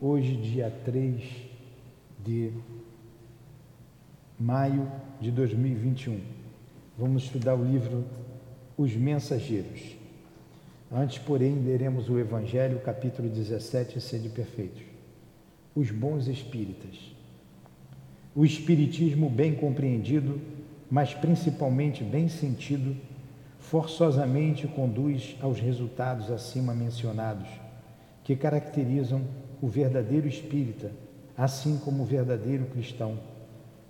Hoje, dia 3 de maio de 2021. Vamos estudar o livro Os Mensageiros. Antes, porém, leremos o Evangelho, capítulo 17, Sede Perfeitos. Os bons espíritas. O espiritismo bem compreendido, mas principalmente bem sentido, forçosamente conduz aos resultados acima mencionados, que caracterizam o verdadeiro espírita, assim como o verdadeiro cristão,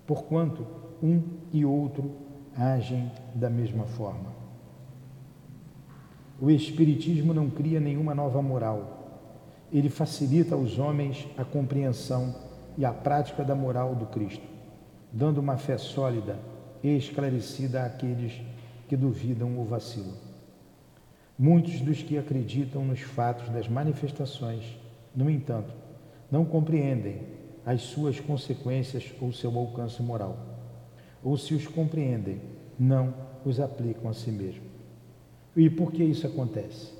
porquanto um e outro agem da mesma forma. O Espiritismo não cria nenhuma nova moral. Ele facilita aos homens a compreensão e a prática da moral do Cristo, dando uma fé sólida e esclarecida àqueles que duvidam ou vacilam. Muitos dos que acreditam nos fatos das manifestações, no entanto, não compreendem as suas consequências ou seu alcance moral, ou se os compreendem, não os aplicam a si mesmos. E por que isso acontece?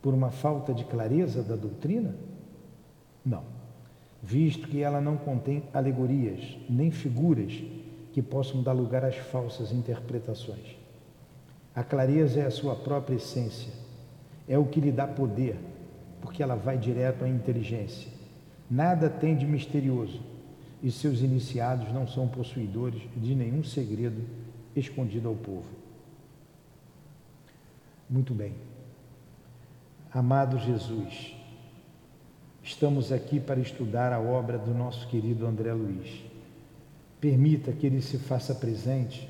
Por uma falta de clareza da doutrina? Não, visto que ela não contém alegorias nem figuras que possam dar lugar às falsas interpretações. A clareza é a sua própria essência, é o que lhe dá poder, porque ela vai direto à inteligência. Nada tem de misterioso e seus iniciados não são possuidores de nenhum segredo escondido ao povo. Muito bem. Amado Jesus, estamos aqui para estudar a obra do nosso querido André Luiz. Permita que ele se faça presente,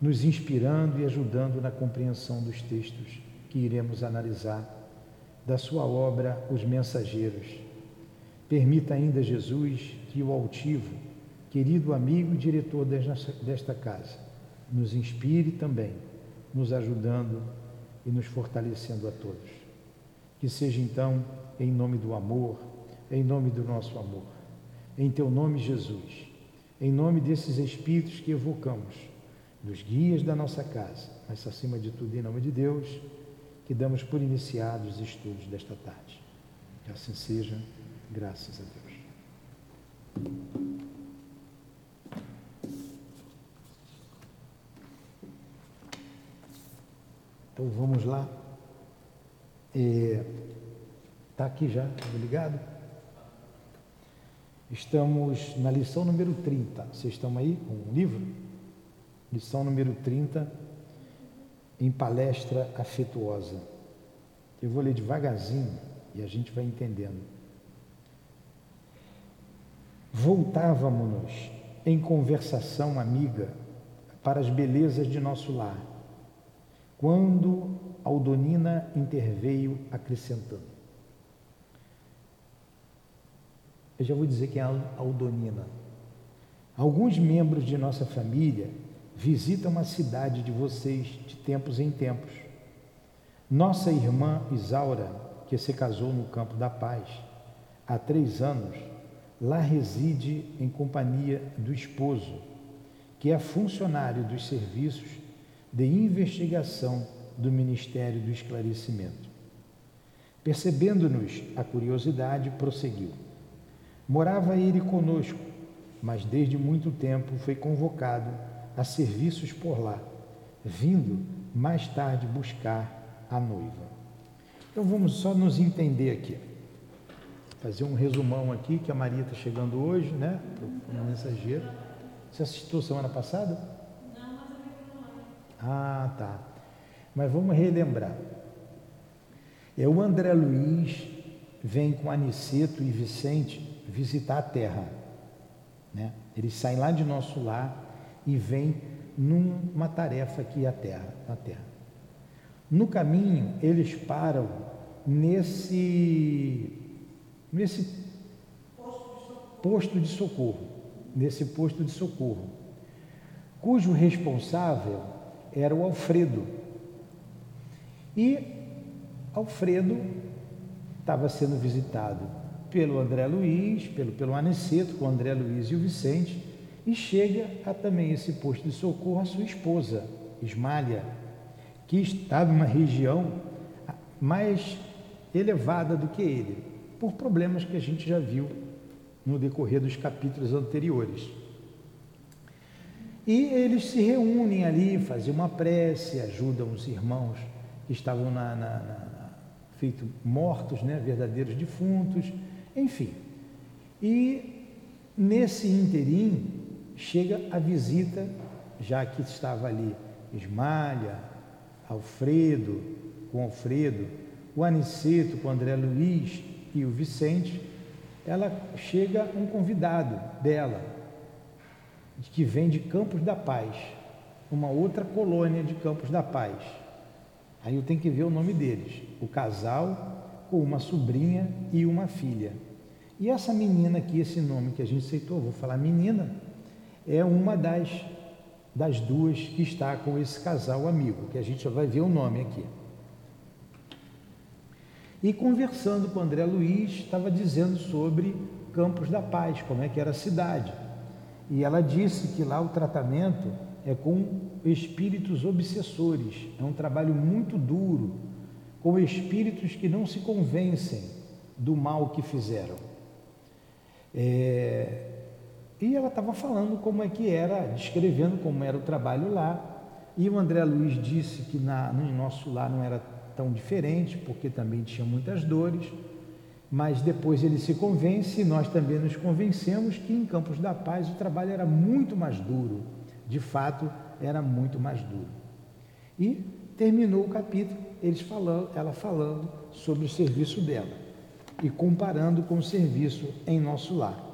nos inspirando e ajudando na compreensão dos textos que iremos analisar da sua obra Os Mensageiros. Permita ainda, Jesus, que o altivo, querido amigo e diretor desta casa, nos inspire também, nos ajudando e nos fortalecendo a todos. Que seja então em nome do amor, em nome do nosso amor, em teu nome, Jesus, em nome desses espíritos que evocamos, dos guias da nossa casa, mas acima de tudo em nome de Deus, que damos por iniciados os estudos desta tarde. Que assim seja, graças a Deus. Então vamos lá. Está é, aqui já, tá ligado? Estamos na lição número 30. Vocês estão aí com o livro? Lição número 30, em palestra afetuosa. Eu vou ler devagarzinho e a gente vai entendendo. Voltávamos-nos em conversação amiga para as belezas de nosso lar quando Aldonina interveio acrescentando. Eu já vou dizer quem é Aldonina. Alguns membros de nossa família visitam a cidade de vocês de tempos em tempos. Nossa irmã Isaura, que se casou no Campo da Paz há três anos, lá reside em companhia do esposo, que é funcionário dos serviços de investigação do Ministério do Esclarecimento. Percebendo-nos a curiosidade, prosseguiu. Morava ele conosco, mas desde muito tempo foi convocado a serviços por lá, vindo mais tarde buscar a noiva. Então vamos só nos entender aqui. Fazer um resumão aqui, que a Maria está chegando hoje, né? O mensageiro. Você assistiu semana passada? Ah, tá. Mas vamos relembrar. É o André Luiz vem com Aniceto e Vicente visitar a terra. Né? Eles saem lá de nosso lar e vêm numa tarefa aqui à terra, na terra. No caminho, eles param nesse nesse posto de socorro, nesse posto de socorro, cujo responsável era o Alfredo. E Alfredo estava sendo visitado pelo André Luiz, pelo, pelo Aniceto, com o André Luiz e o Vicente, e chega a também esse posto de socorro a sua esposa, Ismália, que está numa região mais elevada do que ele, por problemas que a gente já viu no decorrer dos capítulos anteriores. E eles se reúnem ali, fazem uma prece, ajudam os irmãos que estavam na, na, na feito mortos, né, verdadeiros defuntos, enfim. E nesse interim chega a visita, já que estava ali Esmalha, Alfredo, com Alfredo, o Aniceto com André Luiz e o Vicente, ela chega um convidado dela, que vem de Campos da Paz, uma outra colônia de Campos da Paz. Aí eu tenho que ver o nome deles. O casal com uma sobrinha e uma filha. E essa menina aqui, esse nome que a gente aceitou, vou falar menina, é uma das, das duas que está com esse casal amigo, que a gente já vai ver o nome aqui. E conversando com André Luiz, estava dizendo sobre Campos da Paz, como é que era a cidade. E ela disse que lá o tratamento é com espíritos obsessores, é um trabalho muito duro, com espíritos que não se convencem do mal que fizeram. É... E ela estava falando como é que era, descrevendo como era o trabalho lá. E o André Luiz disse que na, no nosso lar não era tão diferente, porque também tinha muitas dores, mas depois ele se convence, nós também nos convencemos que em Campos da Paz o trabalho era muito mais duro, de fato era muito mais duro. E terminou o capítulo, eles falando, ela falando sobre o serviço dela e comparando com o serviço em nosso lar.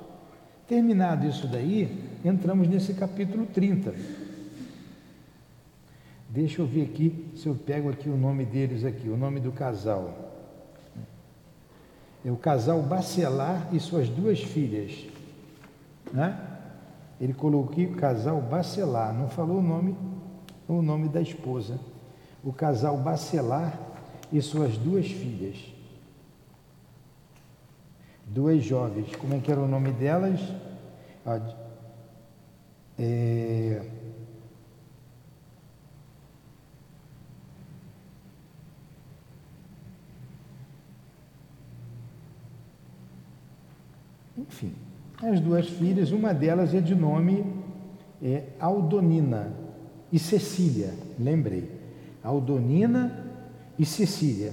Terminado isso daí, entramos nesse capítulo 30 Deixa eu ver aqui se eu pego aqui o nome deles aqui, o nome do casal. É o casal Bacelar e suas duas filhas. Né? Ele colocou aqui o casal Bacelar, não falou o nome, o nome da esposa. O casal Bacelar e suas duas filhas. Duas jovens. Como é que era o nome delas? É... Enfim, as duas filhas, uma delas é de nome é, Aldonina e Cecília, lembrei. Aldonina e Cecília.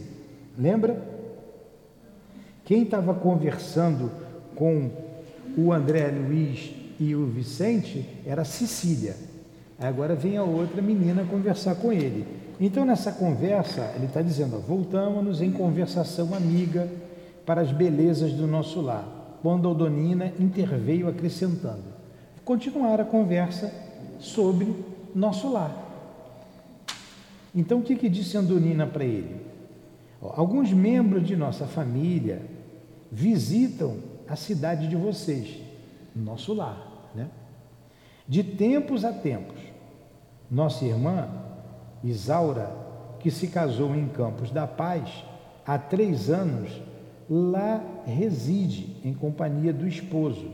Lembra? Quem estava conversando com o André Luiz e o Vicente era Cecília. Agora vem a outra menina conversar com ele. Então, nessa conversa, ele está dizendo: voltamos-nos em conversação amiga para as belezas do nosso lar quando Aldonina interveio acrescentando. Continuar a conversa sobre nosso lar. Então, o que, que disse Andonina para ele? Alguns membros de nossa família visitam a cidade de vocês, nosso lar, né? De tempos a tempos. Nossa irmã, Isaura, que se casou em Campos da Paz, há três anos lá reside em companhia do esposo,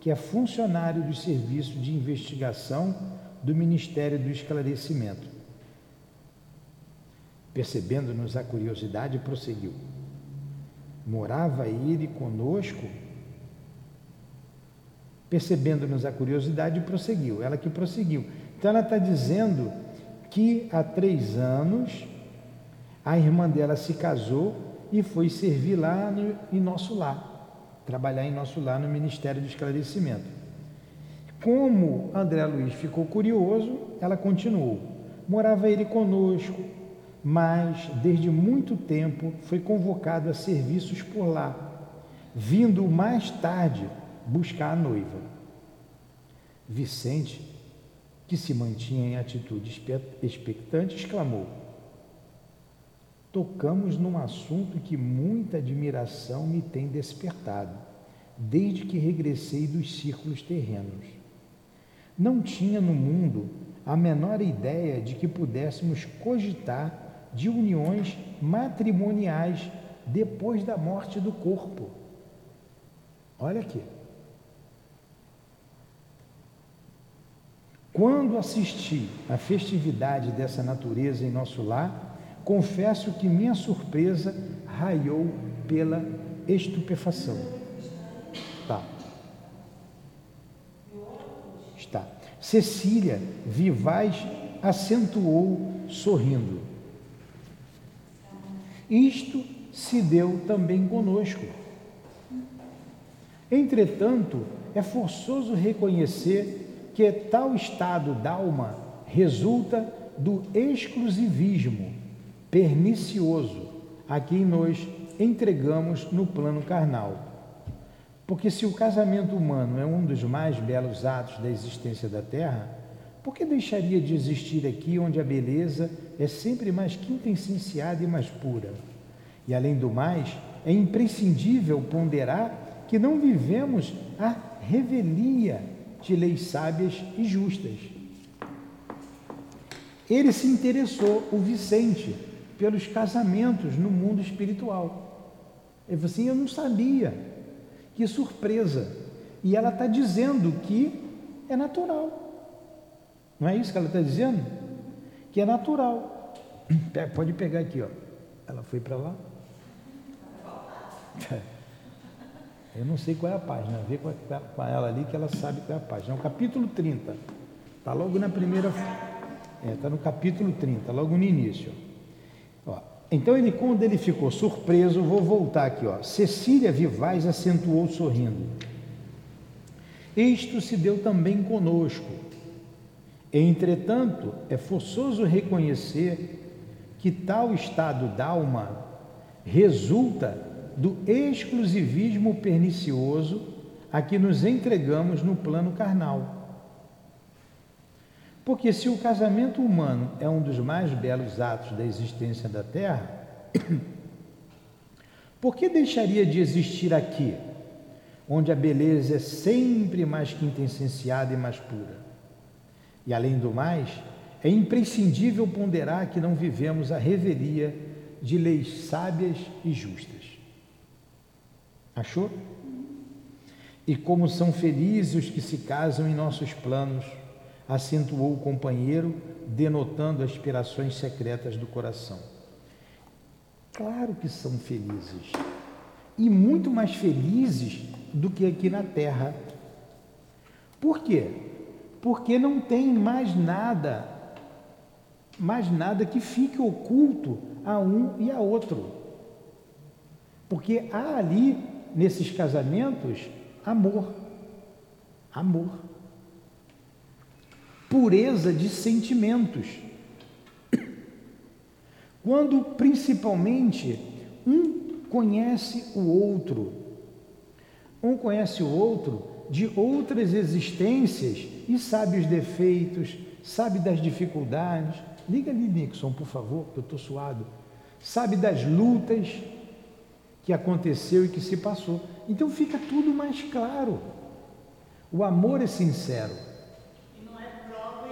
que é funcionário do Serviço de Investigação do Ministério do Esclarecimento. Percebendo-nos a curiosidade, prosseguiu: Morava ele conosco? Percebendo-nos a curiosidade, prosseguiu. Ela que prosseguiu. Então, ela está dizendo que há três anos a irmã dela se casou e foi servir lá no, em nosso lar, trabalhar em nosso lar no Ministério do Esclarecimento. Como André Luiz ficou curioso, ela continuou. Morava ele conosco, mas desde muito tempo foi convocado a serviços por lá, vindo mais tarde buscar a noiva. Vicente, que se mantinha em atitude expectante, exclamou: tocamos num assunto que muita admiração me tem despertado, desde que regressei dos círculos terrenos. Não tinha no mundo a menor ideia de que pudéssemos cogitar de uniões matrimoniais depois da morte do corpo. Olha aqui. Quando assisti à festividade dessa natureza em nosso lar, confesso que minha surpresa raiou pela estupefação. Tá. Está. Cecília Vivaz acentuou sorrindo. Isto se deu também conosco. Entretanto, é forçoso reconhecer que tal estado d'alma resulta do exclusivismo pernicioso a quem nós entregamos no plano carnal. Porque se o casamento humano é um dos mais belos atos da existência da Terra, por que deixaria de existir aqui onde a beleza é sempre mais quintessenciada e mais pura? E além do mais, é imprescindível ponderar que não vivemos a revelia de leis sábias e justas. Ele se interessou, o Vicente, pelos casamentos no mundo espiritual. Ele falou assim: Eu não sabia. Que surpresa. E ela está dizendo que é natural. Não é isso que ela está dizendo? Que é natural. Pode pegar aqui, ó. Ela foi para lá. Eu não sei qual é a página, vê com ela ali que ela sabe qual é a página. É o capítulo 30. Está logo na primeira. Está é, tá no capítulo 30, logo no início. Ó, então, ele, quando ele ficou surpreso, vou voltar aqui. Ó. Cecília Vivaz acentuou sorrindo. Isto se deu também conosco. Entretanto, é forçoso reconhecer que tal estado d'alma resulta do exclusivismo pernicioso a que nos entregamos no plano carnal. Porque se o casamento humano é um dos mais belos atos da existência da Terra, por que deixaria de existir aqui, onde a beleza é sempre mais quintessenciada e mais pura? E além do mais, é imprescindível ponderar que não vivemos a revelia de leis sábias e justas. Achou? E como são felizes os que se casam em nossos planos, acentuou o companheiro, denotando aspirações secretas do coração. Claro que são felizes. E muito mais felizes do que aqui na terra. Por quê? Porque não tem mais nada, mais nada que fique oculto a um e a outro. Porque há ali nesses casamentos amor. Amor. Pureza de sentimentos. Quando principalmente um conhece o outro, um conhece o outro de outras existências e sabe os defeitos, sabe das dificuldades. Liga ali, Nixon, por favor, que eu estou suado. Sabe das lutas, que aconteceu e que se passou. Então fica tudo mais claro. O amor é sincero. E não é prova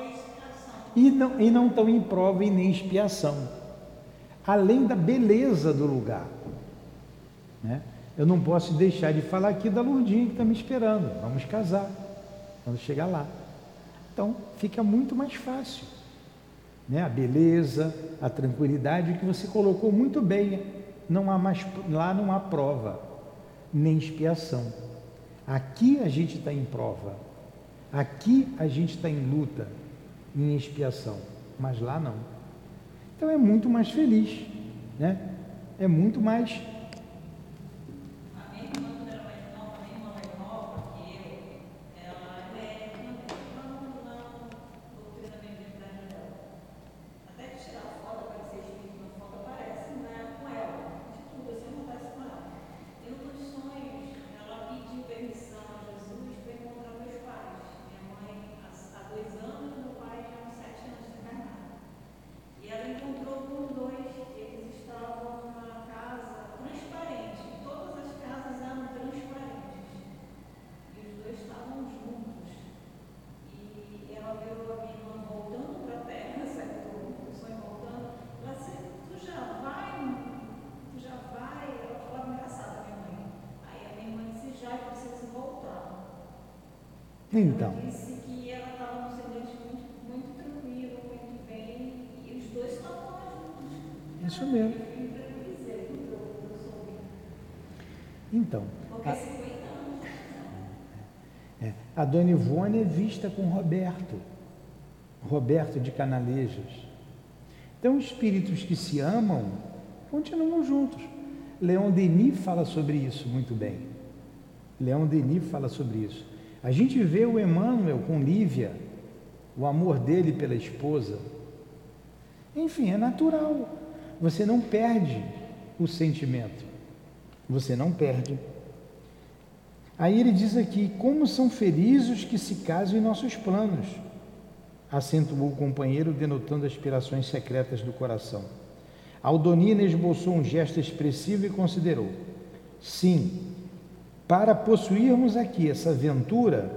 e não estão em prova e nem expiação. Além da beleza do lugar. Né? Eu não posso deixar de falar aqui da Lourdinha que está me esperando. Vamos casar. Quando chegar lá. Então fica muito mais fácil. Né? A beleza, a tranquilidade que você colocou muito bem não há mais, lá não há prova, nem expiação. Aqui a gente está em prova, aqui a gente está em luta, em expiação, mas lá não. Então é muito mais feliz, né? É muito mais Então. Ela disse que ela estava num semblante muito, muito tranquilo, muito bem, e os dois estavam lá juntos. Isso mesmo. Então, a, 50 anos. é, a Dona Ivone é vista com Roberto, Roberto de Canalejas. Então, espíritos que se amam continuam juntos. Leon Denis fala sobre isso muito bem. Leon Denis fala sobre isso. A gente vê o Emmanuel com Lívia, o amor dele pela esposa. Enfim, é natural. Você não perde o sentimento. Você não perde. Aí ele diz aqui: como são felizes os que se casam em nossos planos, acentuou o companheiro, denotando aspirações secretas do coração. Aldonina esboçou um gesto expressivo e considerou: sim, para possuirmos aqui essa aventura,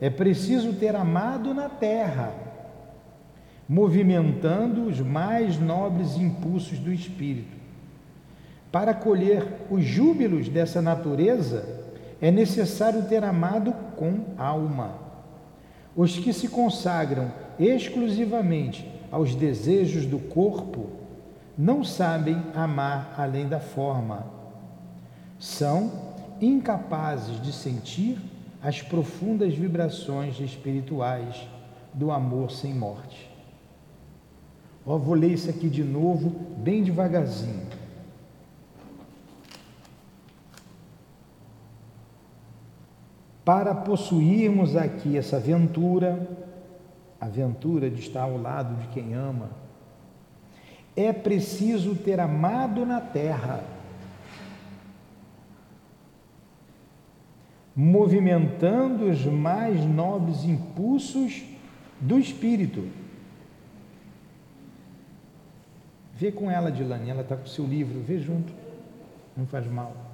é preciso ter amado na terra, movimentando os mais nobres impulsos do espírito. Para colher os júbilos dessa natureza, é necessário ter amado com alma. Os que se consagram exclusivamente aos desejos do corpo não sabem amar além da forma. São incapazes de sentir as profundas vibrações espirituais do amor sem morte. Ó, vou ler isso aqui de novo, bem devagarzinho. Para possuirmos aqui essa aventura, a aventura de estar ao lado de quem ama, é preciso ter amado na terra, movimentando os mais nobres impulsos do espírito. Vê com ela, Dilane, ela está com o seu livro, vê junto, não faz mal.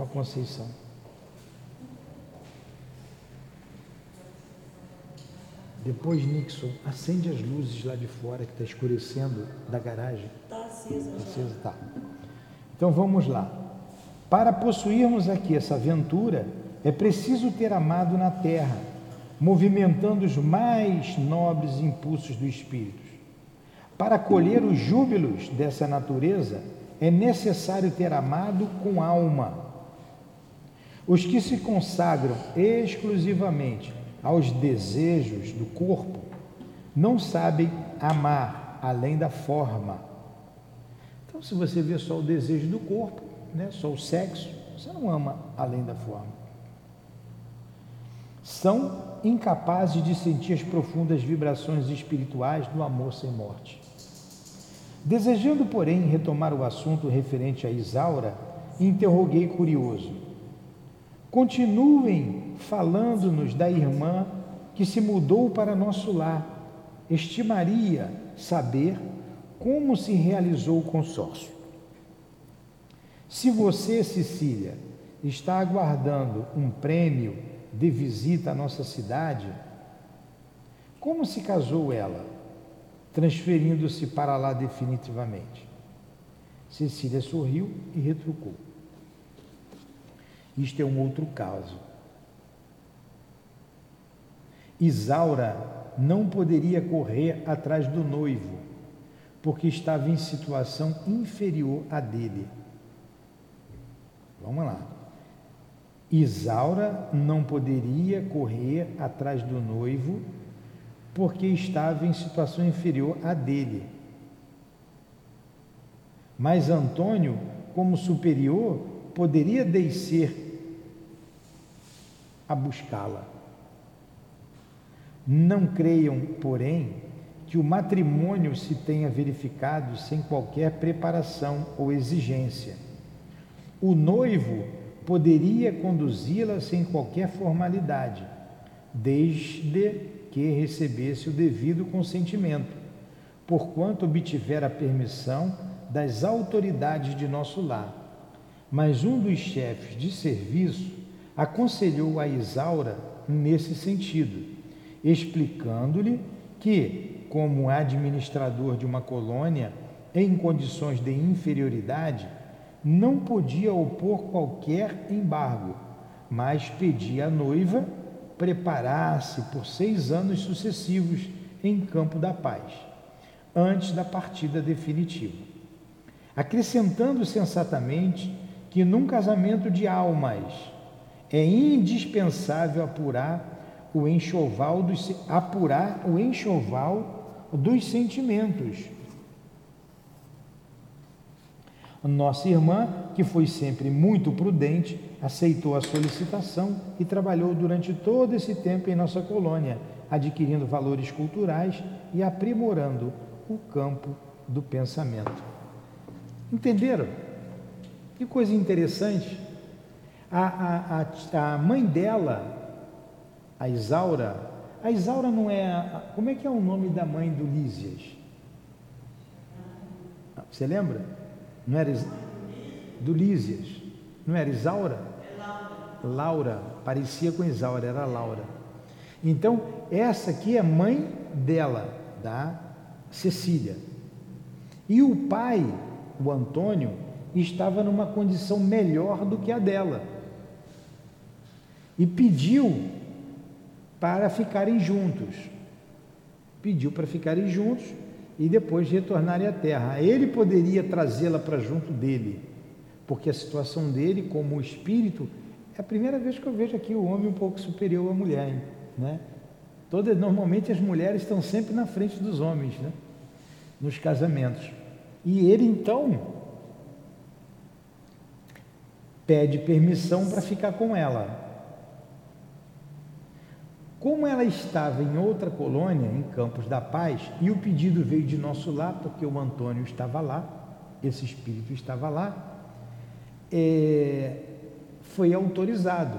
com a Conceição. Depois, Nixon, acende as luzes lá de fora que está escurecendo da garagem. Está acesa. Acesa, tá. Então vamos lá. Para possuirmos aqui essa aventura, é preciso ter amado na terra, movimentando os mais nobres impulsos do espírito. Para colher os júbilos dessa natureza, é necessário ter amado com alma os que se consagram exclusivamente aos desejos do corpo não sabem amar além da forma. Então, se você vê só o desejo do corpo, né, só o sexo, você não ama além da forma. São incapazes de sentir as profundas vibrações espirituais do amor sem morte. Desejando, porém, retomar o assunto referente a Isaura, interroguei curioso: Continuem falando-nos da irmã que se mudou para nosso lar. Estimaria saber como se realizou o consórcio. Se você, Cecília, está aguardando um prêmio de visita à nossa cidade, como se casou ela, transferindo-se para lá definitivamente? Cecília sorriu e retrucou. Isto é um outro caso. Isaura não poderia correr atrás do noivo, porque estava em situação inferior à dele. Vamos lá. Isaura não poderia correr atrás do noivo, porque estava em situação inferior à dele. Mas Antônio, como superior, poderia descer a buscá-la. Não creiam, porém, que o matrimônio se tenha verificado sem qualquer preparação ou exigência. O noivo poderia conduzi-la sem qualquer formalidade, desde que recebesse o devido consentimento, porquanto obtiver a permissão das autoridades de nosso lar. Mas um dos chefes de serviço aconselhou a Isaura nesse sentido, explicando-lhe que, como administrador de uma colônia em condições de inferioridade, não podia opor qualquer embargo, mas pedia à noiva preparar-se por seis anos sucessivos em campo da paz. antes da partida definitiva. Acrescentando sensatamente que num casamento de almas é indispensável apurar o enxoval dos, apurar o enxoval dos sentimentos. Nossa irmã, que foi sempre muito prudente, aceitou a solicitação e trabalhou durante todo esse tempo em nossa colônia, adquirindo valores culturais e aprimorando o campo do pensamento. Entenderam? Que coisa interessante. A, a, a, a mãe dela, a Isaura, a Isaura não é. A, como é que é o nome da mãe do Lísias? Você lembra? Não era do Lísias? Não era Isaura? Laura, parecia com Isaura, era Laura. Então, essa aqui é mãe dela, da Cecília. E o pai, o Antônio, estava numa condição melhor do que a dela. E pediu para ficarem juntos. Pediu para ficarem juntos e depois retornarem à terra. Ele poderia trazê-la para junto dele, porque a situação dele, como espírito, é a primeira vez que eu vejo aqui o homem um pouco superior à mulher, né? Normalmente as mulheres estão sempre na frente dos homens, né? Nos casamentos. E ele então pede permissão para ficar com ela. Como ela estava em outra colônia, em Campos da Paz, e o pedido veio de nosso lar, porque o Antônio estava lá, esse espírito estava lá, é, foi autorizado.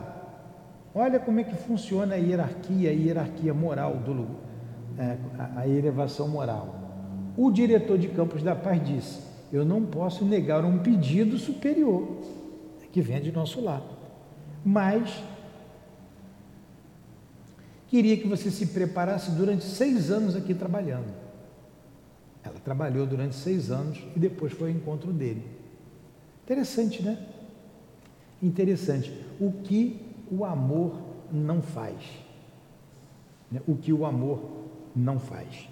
Olha como é que funciona a hierarquia, a hierarquia moral do é, a, elevação moral. O diretor de Campos da Paz disse: Eu não posso negar um pedido superior que vem de nosso lar, mas queria que você se preparasse durante seis anos aqui trabalhando. Ela trabalhou durante seis anos e depois foi ao encontro dele. Interessante, né? Interessante. O que o amor não faz. Né? O que o amor não faz.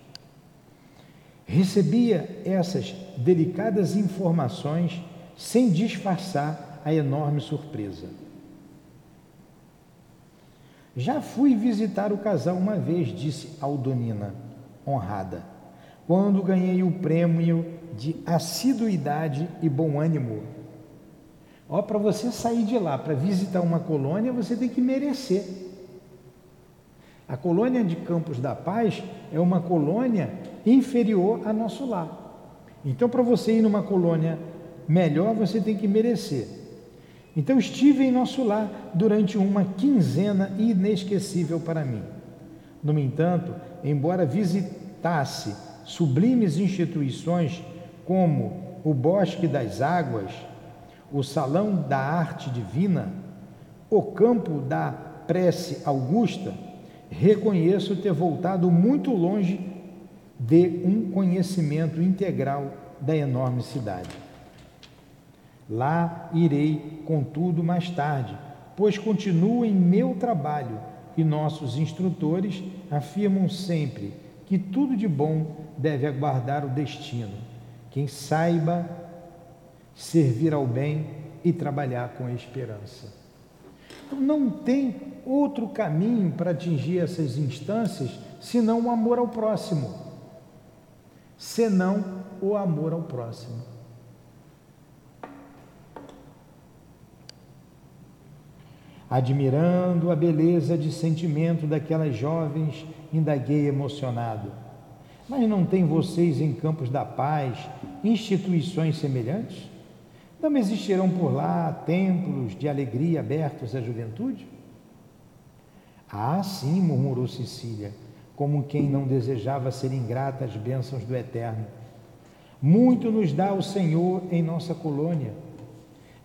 Recebia essas delicadas informações sem disfarçar a enorme surpresa. Já fui visitar o casal uma vez, disse Aldonina, honrada, quando ganhei o prêmio de assiduidade e bom ânimo. Ó, para você sair de lá para visitar uma colônia, você tem que merecer. A colônia de Campos da Paz é uma colônia inferior a nosso lar. Então, para você ir numa colônia melhor, você tem que merecer. Então estive em nosso lar durante uma quinzena inesquecível para mim. No entanto, embora visitasse sublimes instituições como o Bosque das Águas, o Salão da Arte Divina, o Campo da Prece Augusta, reconheço ter voltado muito longe de um conhecimento integral da enorme cidade. Lá irei, contudo, mais tarde, pois continuo em meu trabalho e nossos instrutores afirmam sempre que tudo de bom deve aguardar o destino. Quem saiba servir ao bem e trabalhar com esperança. Então, não tem outro caminho para atingir essas instâncias senão o amor ao próximo, senão o amor ao próximo. Admirando a beleza de sentimento daquelas jovens, indaguei emocionado. Mas não tem vocês em Campos da Paz instituições semelhantes? Não existirão por lá templos de alegria abertos à juventude? Ah, sim, murmurou Cecília, como quem não desejava ser ingrata às bênçãos do Eterno. Muito nos dá o Senhor em nossa colônia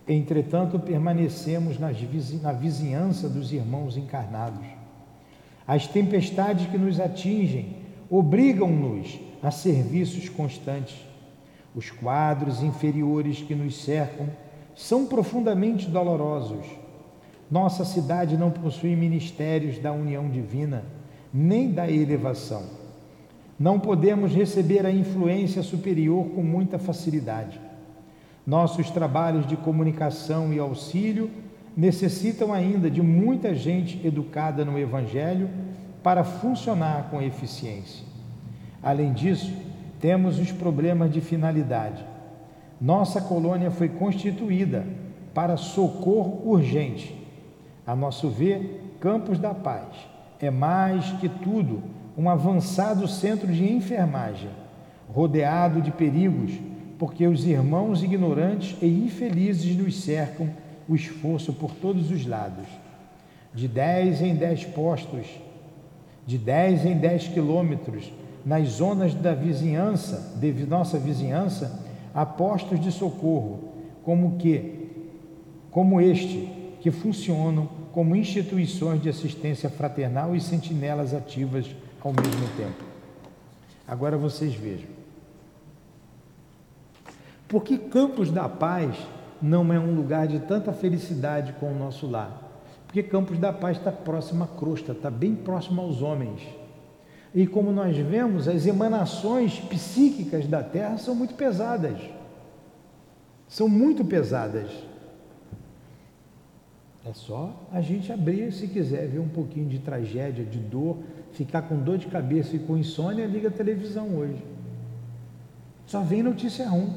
Entretanto, permanecemos na vizinhança dos irmãos encarnados. As tempestades que nos atingem obrigam-nos a serviços constantes. Os quadros inferiores que nos cercam são profundamente dolorosos. Nossa cidade não possui ministérios da união divina, nem da elevação. Não podemos receber a influência superior com muita facilidade. Nossos trabalhos de comunicação e auxílio necessitam ainda de muita gente educada no Evangelho para funcionar com eficiência. Além disso, temos os problemas de finalidade. Nossa colônia foi constituída para socorro urgente. A nosso ver, Campos da Paz é mais que tudo um avançado centro de enfermagem, rodeado de perigos, porque os irmãos ignorantes e infelizes nos cercam o esforço por todos os lados. De dez em dez postos, de dez em dez quilômetros, nas zonas da vizinhança, de nossa vizinhança, há postos de socorro, como que, como este, que funcionam como instituições de assistência fraternal e sentinelas ativas ao mesmo tempo. Agora vocês vejam. Por que Campos da Paz não é um lugar de tanta felicidade com o nosso lar? Porque Campos da Paz está próximo à crosta, está bem próximo aos homens. E como nós vemos, as emanações psíquicas da Terra são muito pesadas. São muito pesadas. É só a gente abrir, se quiser ver um pouquinho de tragédia, de dor, ficar com dor de cabeça e com insônia, liga a televisão hoje. Só vem notícia ruim,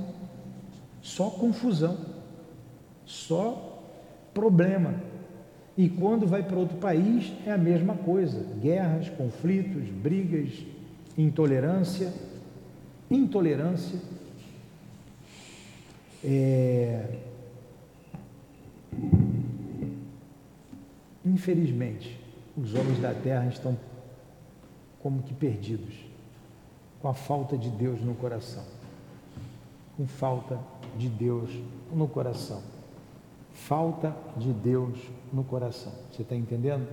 só confusão, só problema. E quando vai para outro país é a mesma coisa: guerras, conflitos, brigas, intolerância, intolerância. É... Infelizmente, os homens da terra estão como que perdidos, com a falta de Deus no coração. Com falta de Deus no coração. Falta de Deus no coração. Você está entendendo?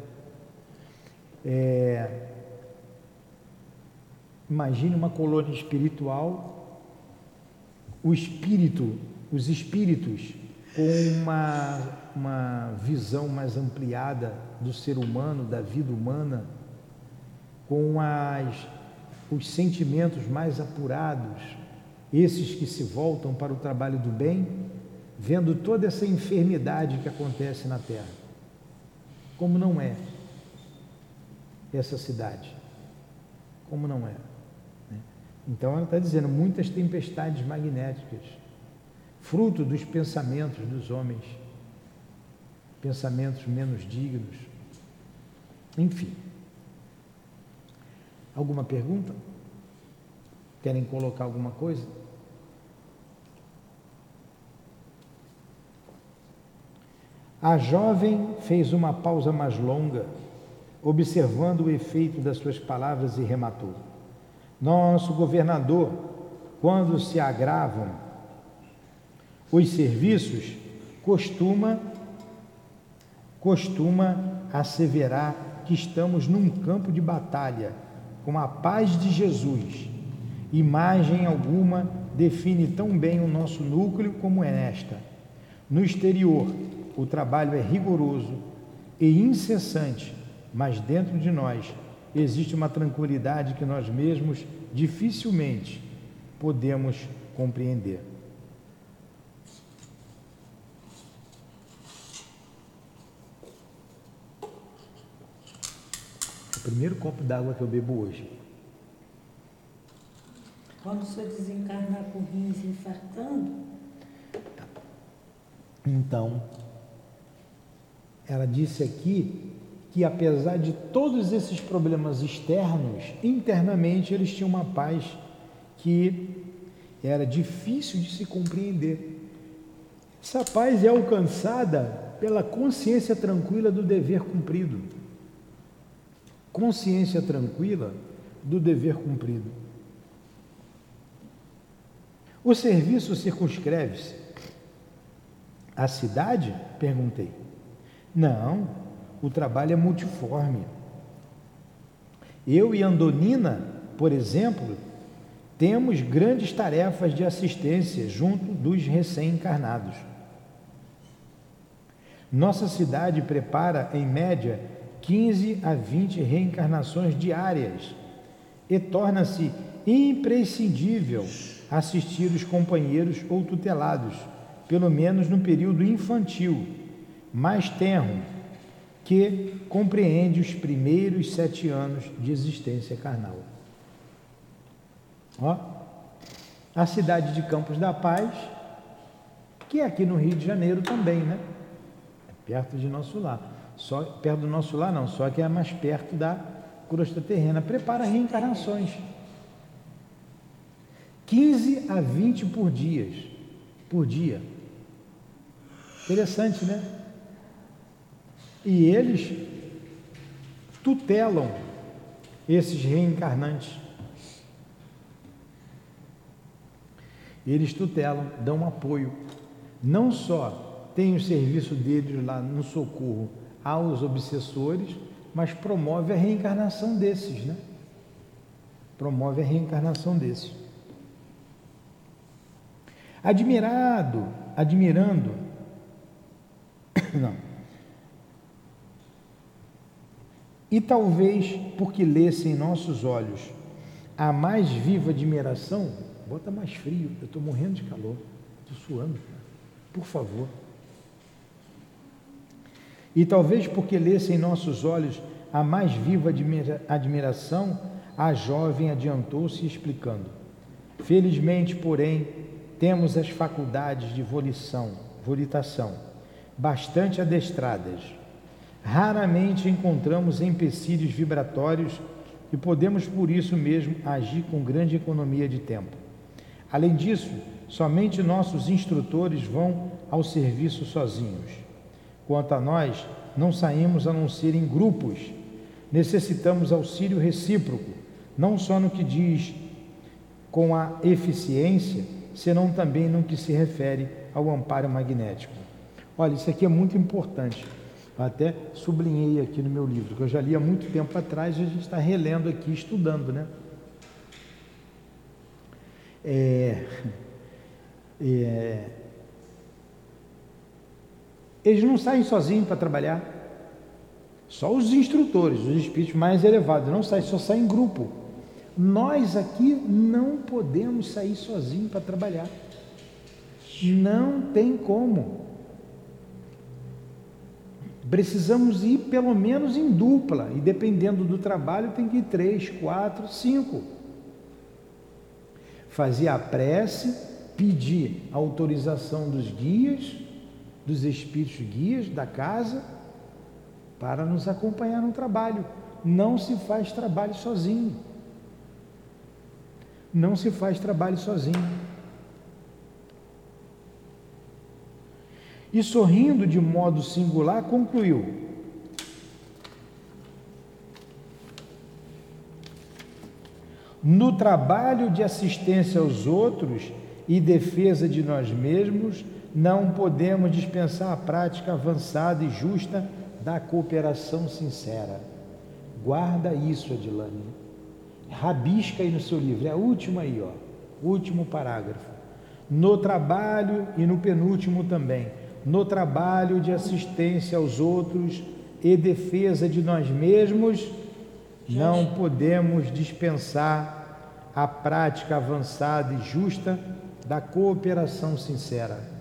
É... Imagine uma colônia espiritual, o espírito, os espíritos com uma, uma visão mais ampliada do ser humano, da vida humana, com as, os sentimentos mais apurados, esses que se voltam para o trabalho do bem, vendo toda essa enfermidade que acontece na Terra. Como não é essa cidade? Como não é? Né? Então ela está dizendo muitas tempestades magnéticas fruto dos pensamentos dos homens, pensamentos menos dignos. Enfim. Alguma pergunta? Querem colocar alguma coisa? A jovem fez uma pausa mais longa, observando o efeito das suas palavras e rematou. Nosso governador, quando se agravam os serviços, costuma costuma asseverar que estamos num campo de batalha com a paz de Jesus. Imagem alguma define tão bem o nosso núcleo como é esta. No exterior, o trabalho é rigoroso e incessante, mas dentro de nós existe uma tranquilidade que nós mesmos dificilmente podemos compreender. primeiro copo d'água que eu bebo hoje. Quando o senhor desencarnar com rins infartando? Então, ela disse aqui que apesar de todos esses problemas externos, internamente eles tinham uma paz que era difícil de se compreender. Essa paz é alcançada pela consciência tranquila do dever cumprido consciência tranquila do dever cumprido. O serviço circunscreve-se à cidade? Perguntei. Não, o trabalho é multiforme. Eu e Andonina, por exemplo, temos grandes tarefas de assistência junto dos recém-encarnados. Nossa cidade prepara, em média, 15 a 20 reencarnações diárias e torna-se imprescindível assistir os companheiros ou tutelados, pelo menos no período infantil, mais tenro, que compreende os primeiros sete anos de existência carnal. Ó, a cidade de Campos da Paz, que é aqui no Rio de Janeiro também, né? É perto de nosso lar. Só perto do nosso lar não, só que é mais perto da crosta terrena. Prepara reencarnações. 15 a 20 por dia. Por dia. Interessante, né? E eles tutelam esses reencarnantes. Eles tutelam, dão apoio. Não só tem o serviço deles lá no socorro aos obsessores, mas promove a reencarnação desses, né? Promove a reencarnação desses. Admirado, admirando, não. E talvez porque lesse em nossos olhos a mais viva admiração, bota mais frio, eu estou morrendo de calor, estou suando, por favor. E talvez porque lesse em nossos olhos a mais viva admira admiração, a jovem adiantou-se explicando. Felizmente, porém, temos as faculdades de volição, volitação, bastante adestradas. Raramente encontramos empecilhos vibratórios e podemos por isso mesmo agir com grande economia de tempo. Além disso, somente nossos instrutores vão ao serviço sozinhos. Quanto a nós, não saímos a não ser em grupos. Necessitamos auxílio recíproco, não só no que diz com a eficiência, senão também no que se refere ao amparo magnético. Olha, isso aqui é muito importante. Eu até sublinhei aqui no meu livro, que eu já li há muito tempo atrás e a gente está relendo aqui, estudando, né? É, é, eles não saem sozinhos para trabalhar. Só os instrutores, os espíritos mais elevados, não saem, só saem em grupo. Nós aqui não podemos sair sozinhos para trabalhar. Não tem como. Precisamos ir pelo menos em dupla, e dependendo do trabalho, tem que ir três, quatro, cinco. Fazer a prece, pedir a autorização dos guias, dos espíritos guias da casa para nos acompanhar no trabalho. Não se faz trabalho sozinho. Não se faz trabalho sozinho. E sorrindo de modo singular, concluiu: No trabalho de assistência aos outros e defesa de nós mesmos, não podemos dispensar a prática avançada e justa da cooperação sincera. Guarda isso, Adilane. Rabisca aí no seu livro, é a última aí, ó, último parágrafo. No trabalho e no penúltimo também, no trabalho de assistência aos outros e defesa de nós mesmos, não podemos dispensar a prática avançada e justa da cooperação sincera.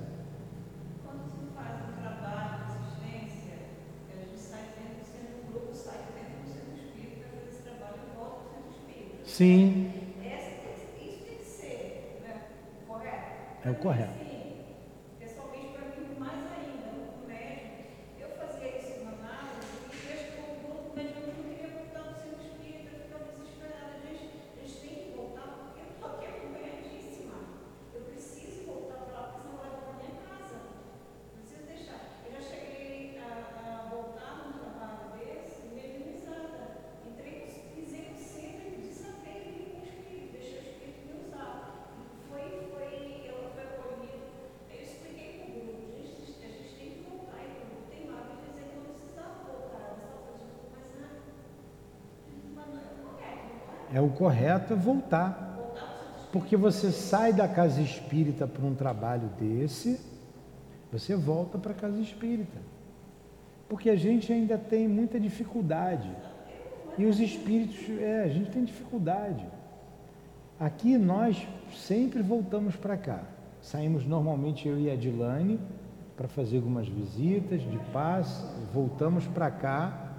Sim. Isso tem que ser né, correto. É o correto. Correto é voltar. Porque você sai da casa espírita para um trabalho desse, você volta para a casa espírita. Porque a gente ainda tem muita dificuldade. E os espíritos, é, a gente tem dificuldade. Aqui nós sempre voltamos para cá. Saímos normalmente eu e a Dilane para fazer algumas visitas de paz, voltamos para cá,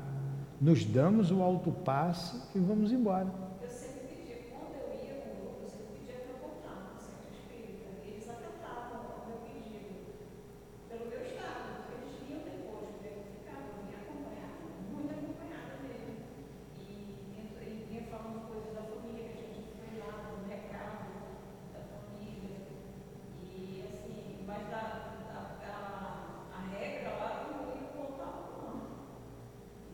nos damos o alto passe e vamos embora. Eu sempre pedia, quando eu ia com o grupo, eu sempre pedia para voltar no centro espírita. E eles acatavam o meu pedido. Pelo meu estado, eles vinham depois, verificavam, me acompanhavam, muito acompanhada mesmo. E, e vinha falando coisas da família, que a gente foi lá, do mercado, da família. E assim, mas da, da, a, a regra lá, eu não ia voltar não.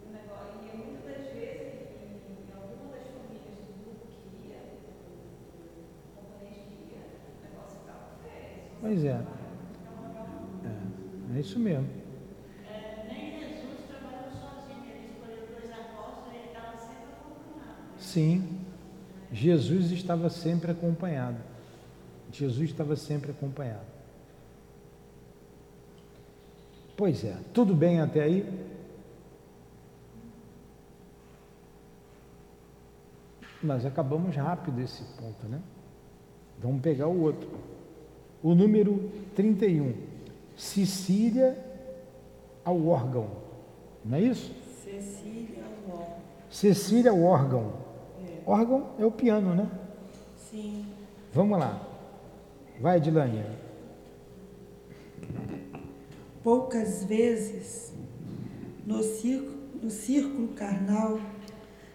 O negócio, e muitas das vezes, em, em alguma das famílias do grupo que ia, o componente que ia, o negócio ficava férias. Pois é. É, é isso mesmo. Nem Jesus trabalhou sozinho, ele escolheu dois apóstolos ele estava sempre acompanhado. Sim, Jesus estava sempre acompanhado. Jesus estava sempre acompanhado. Pois é, tudo bem até aí? Nós acabamos rápido esse ponto, né? Vamos pegar o outro. O número 31. Sicília ao órgão. Não é isso? Cecília Wall. Cecília ao órgão. É. Órgão é o piano, né? Sim. Vamos lá. Vai, Dilane. Poucas vezes no círculo, no círculo carnal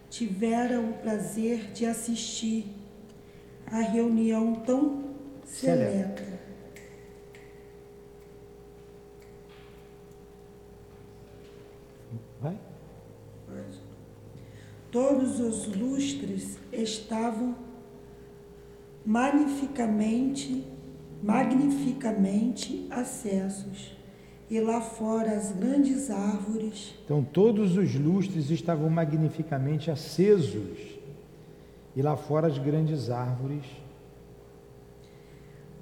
tivera o prazer de assistir a reunião tão Seleta. seleta. Vai. Todos os lustres estavam magnificamente, magnificamente acessos, e lá fora as grandes árvores Então todos os lustres estavam magnificamente acesos. E lá fora as grandes árvores.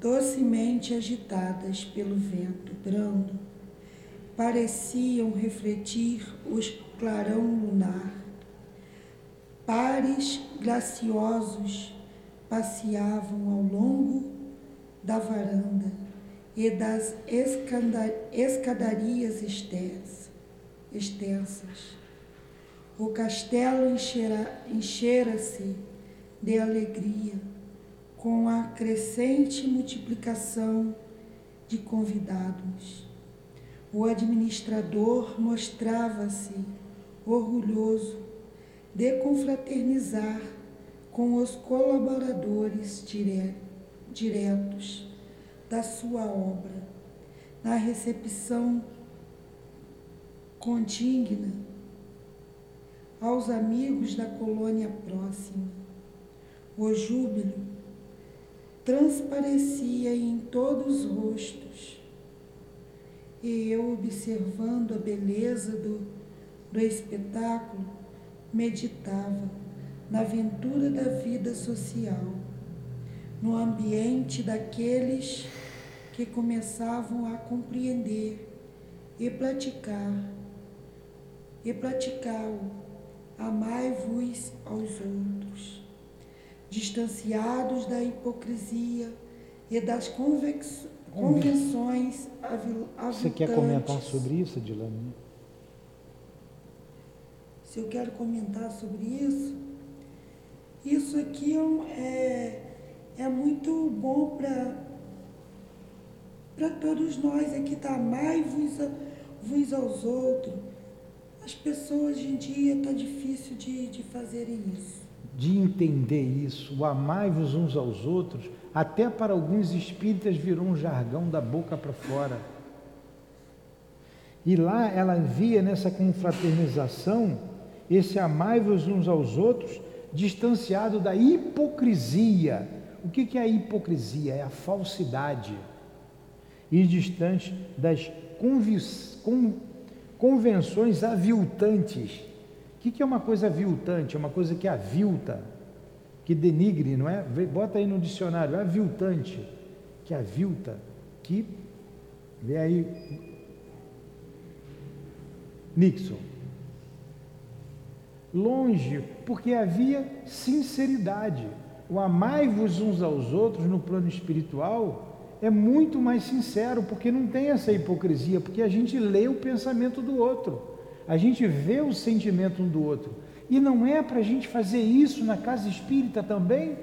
docemente agitadas pelo vento brando, pareciam refletir os clarão lunar. Pares graciosos passeavam ao longo da varanda e das escadarias extens- extensas. O castelo enchera- enchera-se de alegria com a crescente multiplicação de convidados. O administrador mostrava-se orgulhoso de confraternizar com os colaboradores dire- diretos da sua obra, na recepção condigna aos amigos da colônia próxima. O júbilo transparecia em todos os rostos. E eu, observando a beleza do, do espetáculo, meditava na aventura da vida social, no ambiente daqueles que começavam a compreender e praticar, e praticá-lo, amai-vos aos outros distanciados da hipocrisia e das convenções avil- Você quer comentar sobre isso, Dilane? Se eu quero comentar sobre isso, isso aqui é, é, é muito bom para todos nós aqui, tá? Amai-vos vos aos outros. As pessoas hoje em dia tá difícil de, de fazerem isso. De entender isso, o amai-vos uns aos outros, até para alguns espíritas virou um jargão da boca para fora. E lá ela via nessa confraternização esse amai-vos uns aos outros, distanciado da hipocrisia. O que é a hipocrisia? É a falsidade. E distante das convenções aviltantes. O que é uma coisa aviltante? É uma coisa que avilta, que denigre, não é? Bota aí no dicionário, aviltante, que avilta, que vê aí Nixon. Longe, porque havia sinceridade. O amai-vos uns aos outros no plano espiritual é muito mais sincero, porque não tem essa hipocrisia, porque a gente lê o pensamento do outro, a gente vê o sentimento um do outro. E não é para a gente fazer isso na casa espírita também?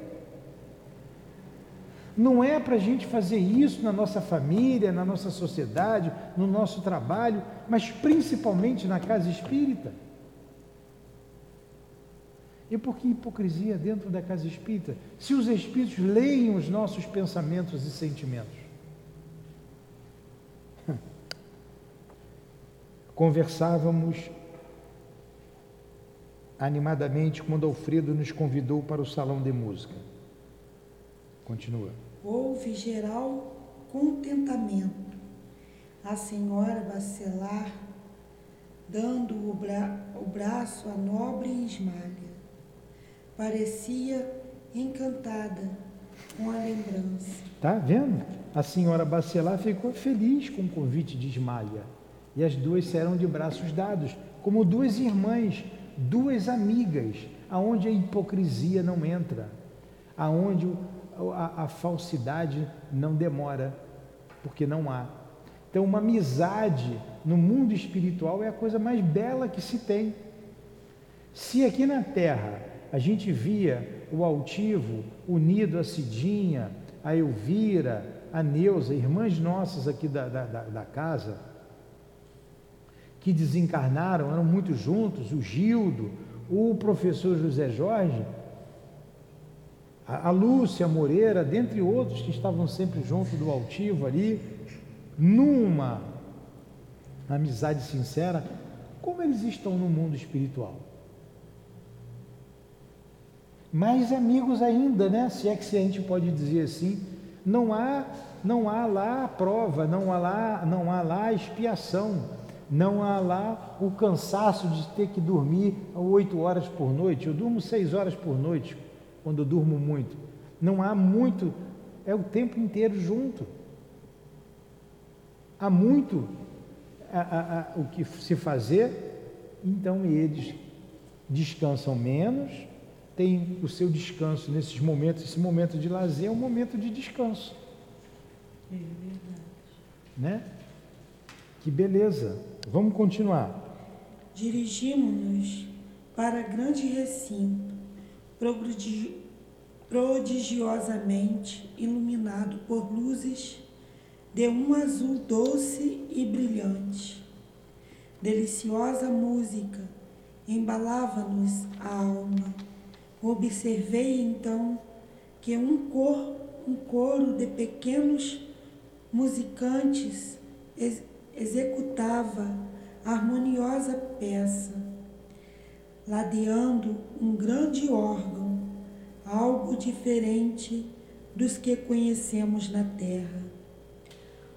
Não é para a gente fazer isso na nossa família, na nossa sociedade, no nosso trabalho, mas principalmente na casa espírita? E por que hipocrisia dentro da casa espírita? Se os espíritos leem os nossos pensamentos e sentimentos. Conversávamos animadamente quando Alfredo nos convidou para o salão de música. Continua. Houve geral contentamento. A senhora Bacelar, dando o, bra o braço à nobre Ismália, parecia encantada com a lembrança. Tá vendo? A senhora Bacelar ficou feliz com o convite de Ismália. E as duas serão de braços dados, como duas irmãs, duas amigas, aonde a hipocrisia não entra, aonde a, a falsidade não demora, porque não há. Então, uma amizade no mundo espiritual é a coisa mais bela que se tem. Se aqui na Terra a gente via o altivo unido a Cidinha, a Elvira, a Neuza, irmãs nossas aqui da, da, da casa, que desencarnaram, eram muito juntos, o Gildo, o professor José Jorge, a, a Lúcia Moreira, dentre outros que estavam sempre junto do altivo ali, numa amizade sincera, como eles estão no mundo espiritual? Mais amigos ainda, né? Se é que a gente pode dizer assim, não há, não há lá prova, não há lá, não há lá expiação, não há lá o cansaço de ter que dormir oito horas por noite. Eu durmo seis horas por noite quando eu durmo muito. Não há muito, é o tempo inteiro junto. Há muito a, a, a, o que se fazer, então eles descansam menos, têm o seu descanso nesses momentos, esse momento de lazer é um momento de descanso. É verdade. Né? Que beleza. Vamos continuar. Dirigimos-nos para grande recinto, prodigiosamente iluminado por luzes de um azul doce e brilhante. Deliciosa música embalava-nos a alma. Observei então que um, cor, um coro de pequenos musicantes ex, executava harmoniosa peça, ladeando um grande órgão, algo diferente dos que conhecemos na terra.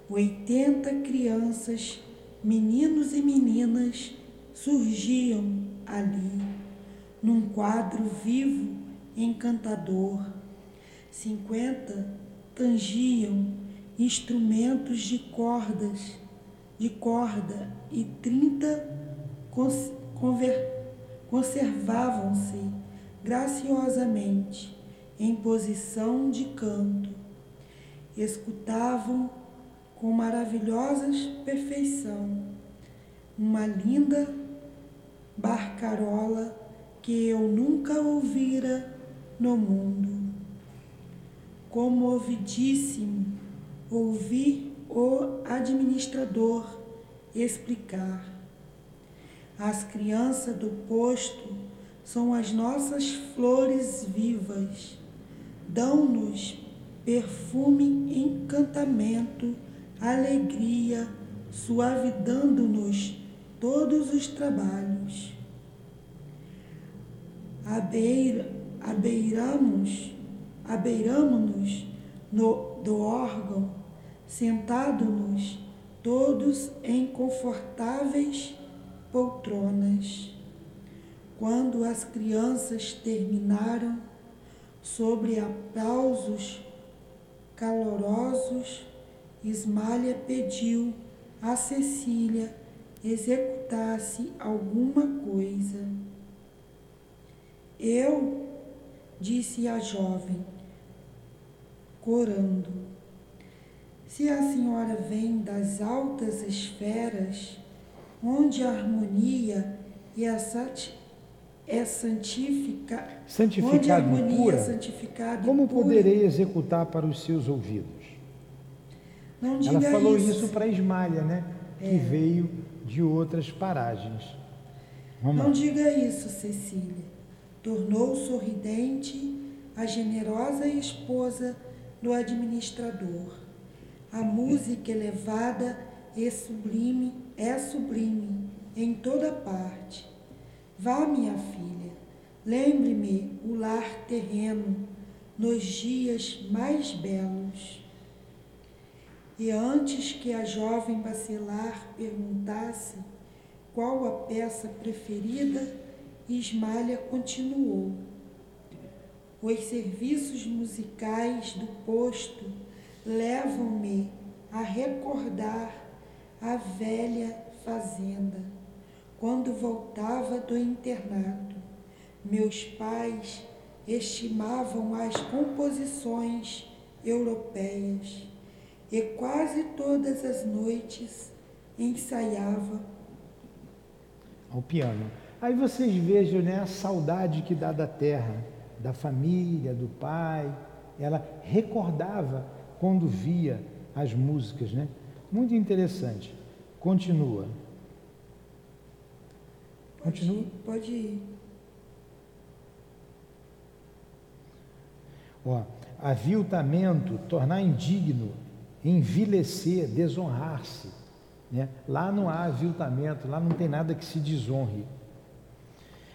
Oitenta crianças, meninos e meninas, surgiam ali, num quadro vivo, encantador. Cinquenta tangiam instrumentos de cordas, de corda, e trinta conservavam-se graciosamente em posição de canto. Escutavam com maravilhosa perfeição uma linda barcarola que eu nunca ouvira no mundo. Comovidíssimo, ouvi o administrador explicar. As crianças do posto são as nossas flores vivas, dão-nos perfume, encantamento, alegria, suavidando-nos todos os trabalhos. Abeira, abeiramos, abeiramos-nos do órgão, sentado-nos todos em confortáveis poltronas. Quando as crianças terminaram, sobre aplausos calorosos, Ismália pediu a Cecília executasse alguma coisa. Eu, disse a jovem, corando, se a senhora vem das altas esferas, onde a harmonia e a sati é santifica, Santificado onde a harmonia e pura, é santificada e como pura, poderei executar para os seus ouvidos? Não Ela falou isso. isso para Ismalha, né? Que veio de outras paragens. Vamos Não lá. diga isso, Cecília. Tornou sorridente a generosa esposa do administrador. A música elevada e sublime é sublime em toda parte. Vá, minha filha, lembre-me o lar terreno nos dias mais belos. E antes que a jovem bacelar perguntasse qual a peça preferida, Ismalha continuou. Os serviços musicais do posto levam-me a recordar a velha fazenda, quando voltava do internato. Meus pais estimavam as composições europeias e quase todas as noites ensaiava ao piano. Aí vocês vejam né, a saudade que dá da terra, da família, do pai. Ela recordava quando via as músicas, né? Muito interessante. Continua. Continua. Pode ir. Ó, aviltamento, tornar indigno, envilecer, desonrar-se. Né? Lá não há aviltamento, lá não tem nada que se desonre.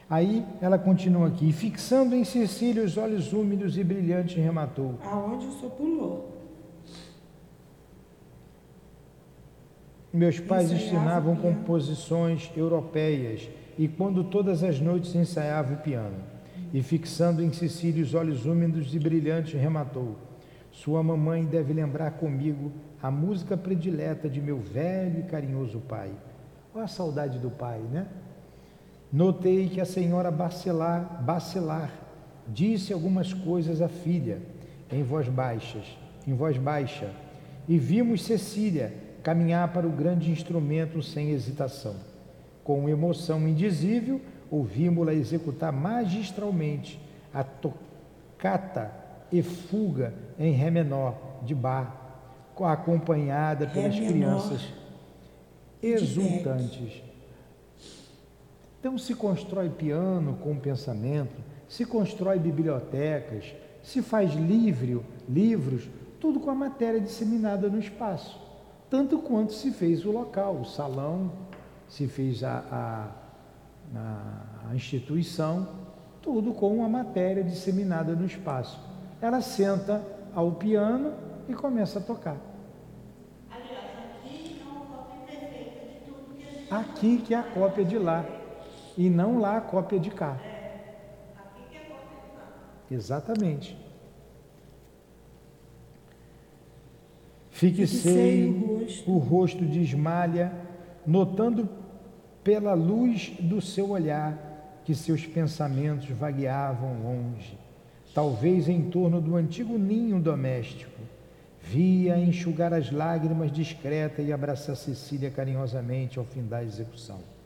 Aí ela continua aqui, fixando em Cecília os olhos úmidos e brilhantes, rematou. Aonde o senhor pulou? Meus pais ensinavam composições europeias e quando todas as noites ensaiava o piano. E fixando em Cecília os olhos úmidos e brilhantes, rematou. Sua mamãe deve lembrar comigo a música predileta de meu velho e carinhoso pai. Olha a saudade do pai, né? Notei que a senhora Bacelar, Bacelar disse algumas coisas à filha em voz baixas, em voz baixa, e vimos Cecília caminhar para o grande instrumento sem hesitação. Com emoção indizível, ouvimos-la executar magistralmente a tocata e fuga em ré menor de Bach, acompanhada pelas crianças exultantes. Então se constrói piano com pensamento, se constrói bibliotecas, se faz livro, livros, tudo com a matéria disseminada no espaço. Tanto quanto se fez o local, o salão, se fez a, a, a, a instituição, tudo com a matéria disseminada no espaço. Ela senta ao piano e começa a tocar. Aliás, aqui é uma cópia perfeita de tudo que a gente Aqui que é a cópia de lá e não lá a cópia de cá. aqui que é cópia de lá. Exatamente. Fixei o rosto. o rosto de Ismalha, notando pela luz do seu olhar que seus pensamentos vagueavam longe, talvez em torno do antigo ninho doméstico. Via enxugar as lágrimas discreta e abraçar Cecília carinhosamente ao fim da execução.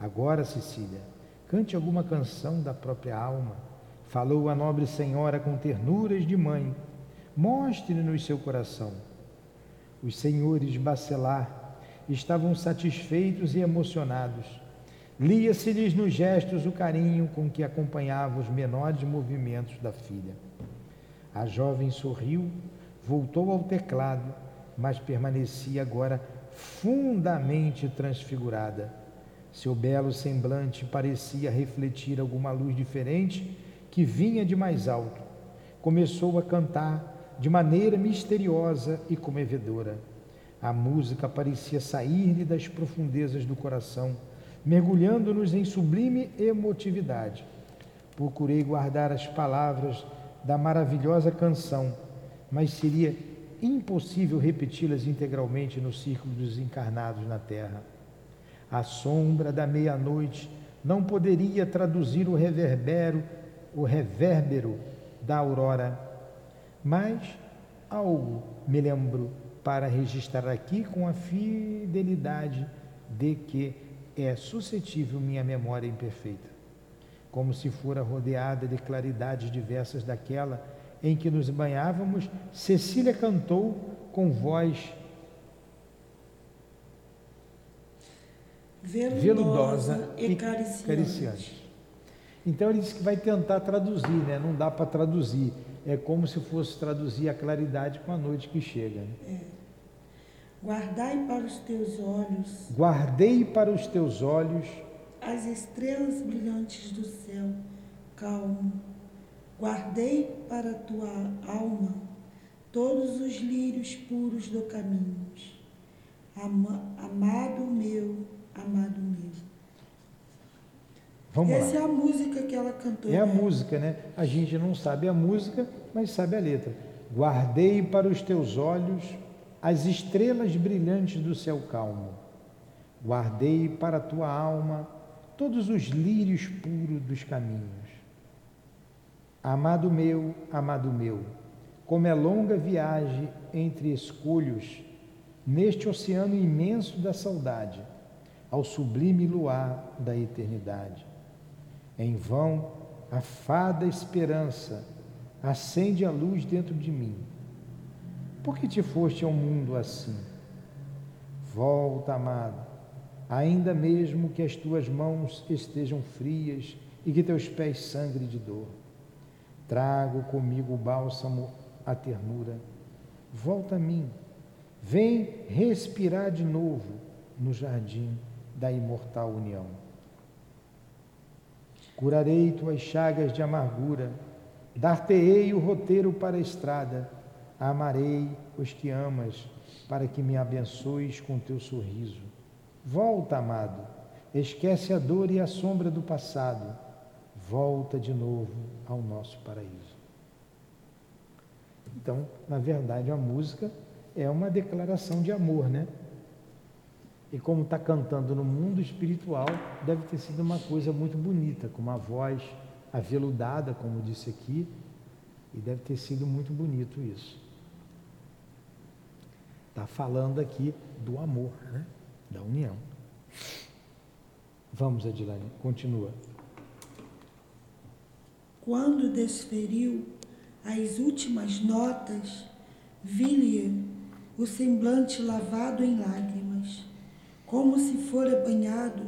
Agora, Cecília, cante alguma canção da própria alma. Falou a nobre senhora com ternuras de mãe. Mostre-nos seu coração. Os senhores Bacelar estavam satisfeitos e emocionados. Lia-se-lhes nos gestos o carinho com que acompanhava os menores movimentos da filha. A jovem sorriu, voltou ao teclado, mas permanecia agora fundamente transfigurada. Seu belo semblante parecia refletir alguma luz diferente que vinha de mais alto. Começou a cantar de maneira misteriosa e comovedora. A música parecia sair-lhe das profundezas do coração, mergulhando-nos em sublime emotividade. Procurei guardar as palavras da maravilhosa canção, mas seria impossível repeti-las integralmente no círculo dos encarnados na terra. A sombra da meia-noite não poderia traduzir o reverbero, o revérbero da aurora, mas algo me lembro para registrar aqui com a fidelidade de que é suscetível minha memória imperfeita, como se fora rodeada de claridades diversas daquela em que nos banhávamos, Cecília cantou com voz veludosa, veludosa e cariciante. cariciante. Então ele disse que vai tentar traduzir, né? Não dá para traduzir. É como se fosse traduzir a claridade com a noite que chega. né? É. Guardai para os teus olhos Guardei para os teus olhos as estrelas brilhantes do céu, calmo. Guardei para a tua alma todos os lírios puros do caminho. Ama- amado meu, amado meu. Vamos Essa lá. é a música que ela cantou. É a né? música, né? A gente não sabe a música, mas sabe a letra. Guardei para os teus olhos as estrelas brilhantes do céu calmo. Guardei para a tua alma todos os lírios puros dos caminhos. Amado meu, amado meu, como é longa viagem entre escolhos neste oceano imenso da saudade, ao sublime luar da eternidade. Em vão, a fada esperança acende a luz dentro de mim. Por que te foste ao mundo assim? Volta, amado, ainda mesmo que as tuas mãos estejam frias e que teus pés sangrem de dor. Trago comigo o bálsamo, a ternura. Volta a mim, vem respirar de novo no jardim da imortal união. Curarei tuas chagas de amargura, dar-te-ei o roteiro para a estrada, amarei os que amas, para que me abençoes com teu sorriso. Volta, amado, esquece a dor e a sombra do passado, volta de novo ao nosso paraíso. Então, na verdade, a música é uma declaração de amor, né? E como está cantando no mundo espiritual, deve ter sido uma coisa muito bonita, com uma voz aveludada, como disse aqui, e deve ter sido muito bonito isso. Está falando aqui do amor, né? da união. Vamos, Adilane, continua. Quando desferiu as últimas notas, vi-lhe o semblante lavado em lágrimas, como se fora banhado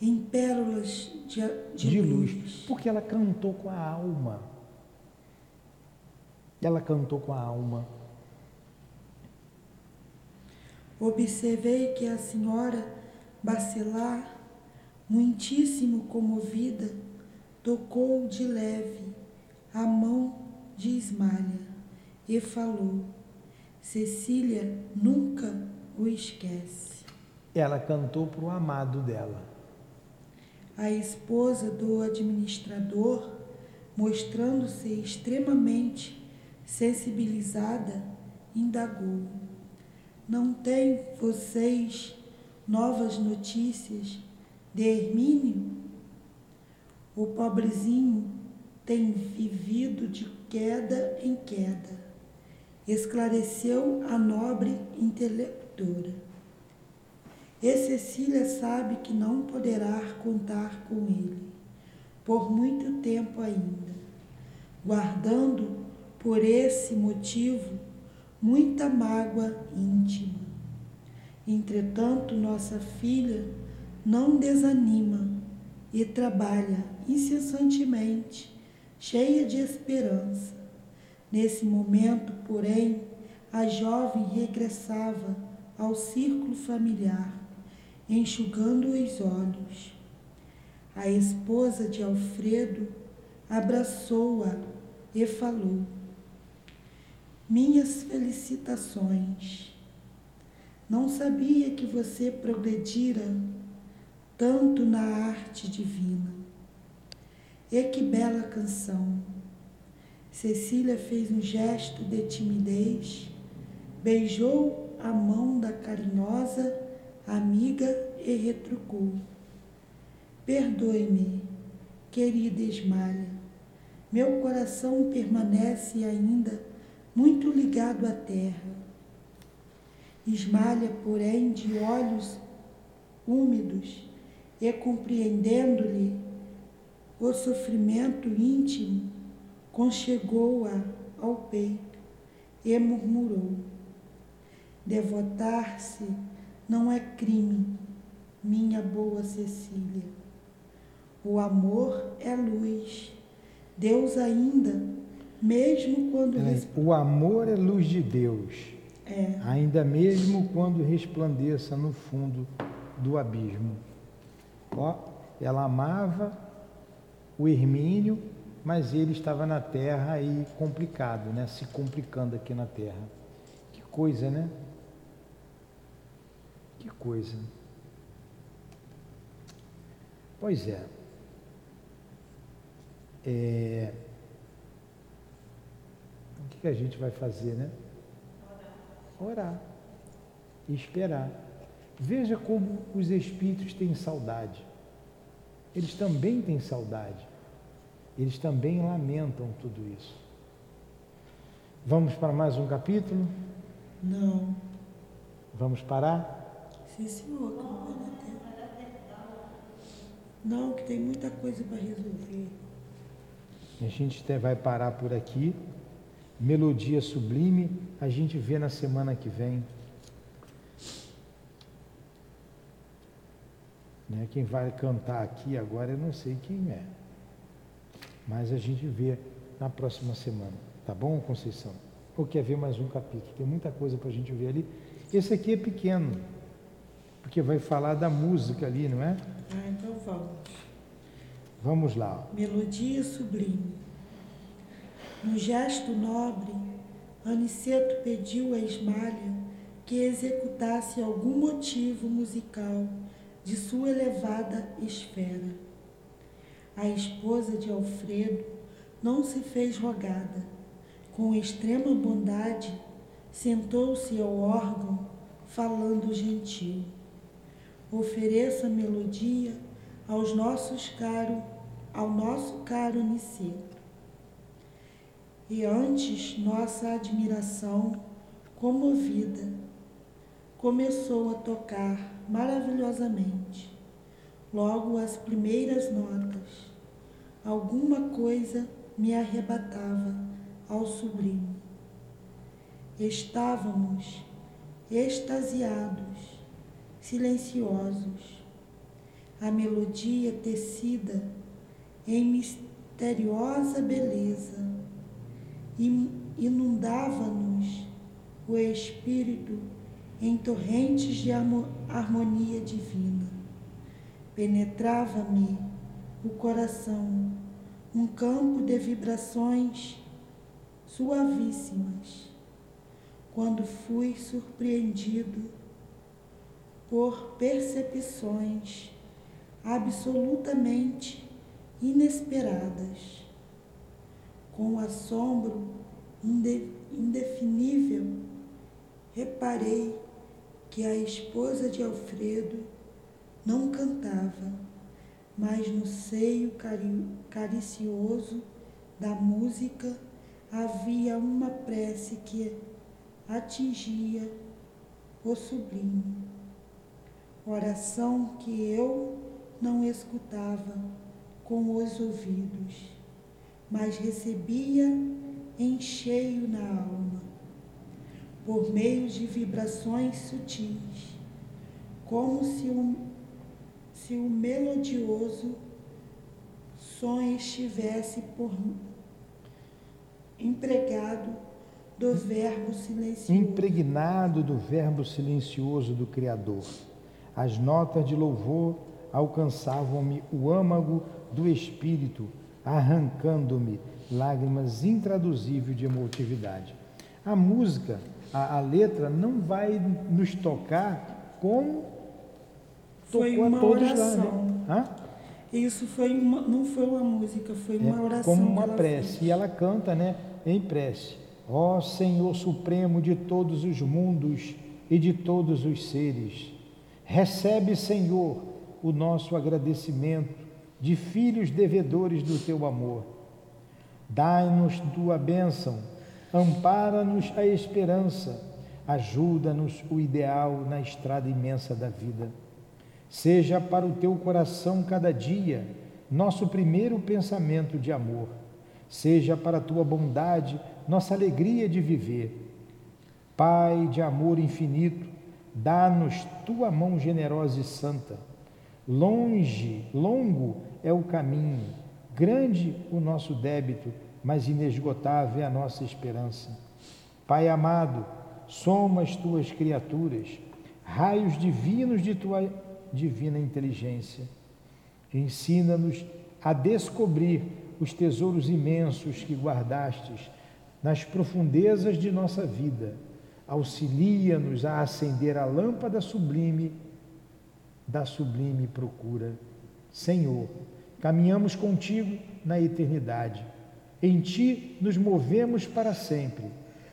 em pérolas de, de, De luz. luz, porque ela cantou com a alma. Ela cantou com a alma. Observei que a senhora Bacelar, muitíssimo comovida, tocou de leve a mão de Ismalha e falou: Cecília nunca o esquece. Ela cantou para o amado dela. A esposa do administrador, mostrando-se extremamente sensibilizada, indagou: Não têm vocês novas notícias de Hermínio? O pobrezinho tem vivido de queda em queda, esclareceu a nobre intelectora. E Cecília sabe que não poderá contar com ele por muito tempo ainda, guardando por esse motivo muita mágoa íntima. Entretanto, nossa filha não desanima e trabalha incessantemente, cheia de esperança. Nesse momento, porém, a jovem regressava ao círculo familiar, enxugando os olhos. A esposa de Alfredo abraçou-a e falou: Minhas felicitações. Não sabia que você progredira tanto na arte divina. E que bela canção! Cecília fez um gesto de timidez, beijou a mão da carinhosa amiga e retrucou: Perdoe-me, querida Esmalha. Meu coração permanece ainda muito ligado à terra. Esmalha, porém, de olhos úmidos e compreendendo-lhe o sofrimento íntimo, conchegou-a ao peito e murmurou: Devotar-se não é crime, minha boa Cecília. O amor é luz. Deus ainda, mesmo quando. O amor é luz de Deus. É. Ainda mesmo quando resplandeça no fundo do abismo. Ó, ela amava o Hermínio, mas ele estava na terra e complicado, né? Se complicando aqui na terra. Que coisa, né? Que coisa. Pois é. é... O que, a gente vai fazer, né? Orar. E esperar. Veja como os espíritos têm saudade. Eles também têm saudade. Eles também lamentam tudo isso. Vamos para mais um capítulo? Não. Vamos parar? Sim, senhor, que não. Não, que tem muita coisa para resolver. A gente vai parar por aqui. Melodia sublime, a gente vê na semana que vem. Né? Quem vai cantar aqui agora eu não sei quem é. Mas a gente vê na próxima semana. Tá bom, Conceição? Ou quer ver mais um capítulo? Tem muita coisa para a gente ver ali. Esse aqui é pequeno, porque vai falar da música ali, não é? Ah, então vamos. Vamos lá. Melodia sublime. No gesto nobre, Aniceto pediu a Esmalha que executasse algum motivo musical de sua elevada esfera. A esposa de Alfredo não se fez rogada. Com extrema bondade, sentou-se ao órgão, falando gentil. Ofereça melodia aos nossos caro, ao nosso caro Niceto. E antes nossa admiração, comovida, começou a tocar maravilhosamente. Logo as primeiras notas, alguma coisa me arrebatava ao sublime. Estávamos extasiados, silenciosos. A melodia tecida em misteriosa beleza inundava-nos o espírito em torrentes de harmonia divina. Penetrava-me o coração um campo de vibrações suavíssimas, quando fui surpreendido por percepções absolutamente inesperadas, com assombro indefinível, reparei que a esposa de Alfredo não cantava, mas no seio caricioso da música havia uma prece que atingia o sublime. Oração que eu não escutava com os ouvidos, mas recebia em cheio na alma por meio de vibrações sutis, como se o, se o melodioso som estivesse por empregado do verbo silencioso. Impregnado do verbo silencioso do Criador. As notas de louvor alcançavam-me o âmago do espírito, arrancando-me lágrimas intraduzíveis de emotividade. A música a, a letra não vai nos tocar como foi tocou uma a todos oração. lá. Né? Isso foi uma, não foi uma música, foi uma é, oração. Como uma prece. fez. E ela canta né, em prece. Ó Senhor Supremo de todos os mundos e de todos os seres, recebe, Senhor, o nosso agradecimento de filhos devedores do teu amor. Dai-nos tua bênção, ampara-nos a esperança, ajuda-nos o ideal na estrada imensa da vida. Seja para o teu coração cada dia nosso primeiro pensamento de amor. Seja para a tua bondade nossa alegria de viver. Pai de amor infinito, dá-nos tua mão generosa e santa. Longe, longo é o caminho, grande o nosso débito, mas inesgotável é a nossa esperança. Pai amado, somos tuas criaturas, raios divinos de tua divina inteligência. Ensina-nos a descobrir os tesouros imensos que guardastes nas profundezas de nossa vida. Auxilia-nos a acender a lâmpada sublime da sublime procura. Senhor, caminhamos contigo na eternidade. Em ti nos movemos para sempre.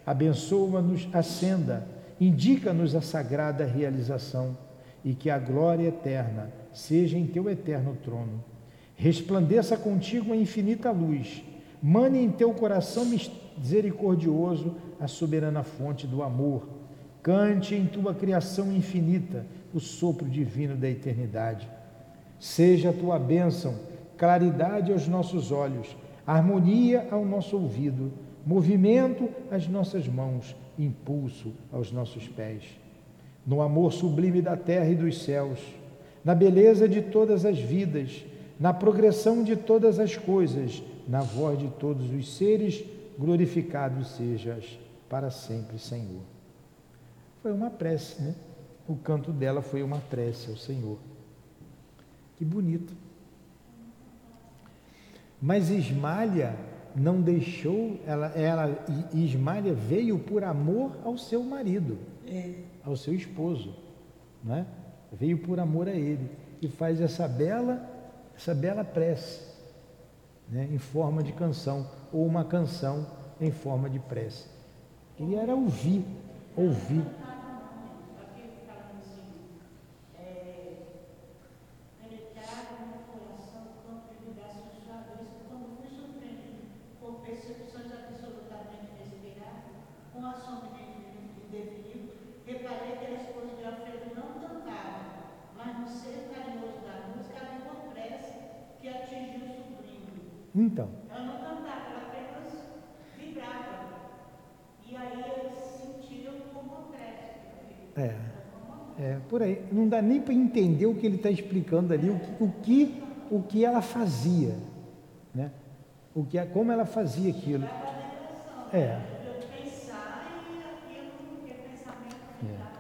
Abençoa-nos a senda, indica-nos a sagrada realização e que a glória eterna seja em teu eterno trono. Resplandeça contigo a infinita luz, mane em teu coração misericordioso a soberana fonte do amor. Cante em tua criação infinita o sopro divino da eternidade. Seja a tua bênção, claridade aos nossos olhos, harmonia ao nosso ouvido, movimento às nossas mãos, impulso aos nossos pés. No amor sublime da terra e dos céus, na beleza de todas as vidas, na progressão de todas as coisas, na voz de todos os seres, glorificado sejas para sempre, Senhor. Foi uma prece, né? O canto dela foi uma prece ao Senhor. Que bonito. Mas Ismalha não deixou, ela, ela Ismalha veio por amor ao seu marido, É, ao seu esposo, né? Veio por amor a ele e faz essa bela, essa bela prece, né? Em forma de canção ou uma canção em forma de prece. Ele era ouvir, ouvir. Penetrar no coração o campo de vibrações suaves, quando fui surpreendido por percepções absolutamente inesperadas, com a sombra de definir, reparei que a esposa de Alfredo não cantava, mas no ser carinhoso da música havia uma prece que atingiu o sublime. Então, Ela não cantava, ela apenas vibrava. E aí eles sentiram como uma prece. é, é por aí. Não dá nem para entender o que ele está explicando ali, o que, o que, o que ela fazia, né? O que, como ela fazia aquilo. É. É pensamento É.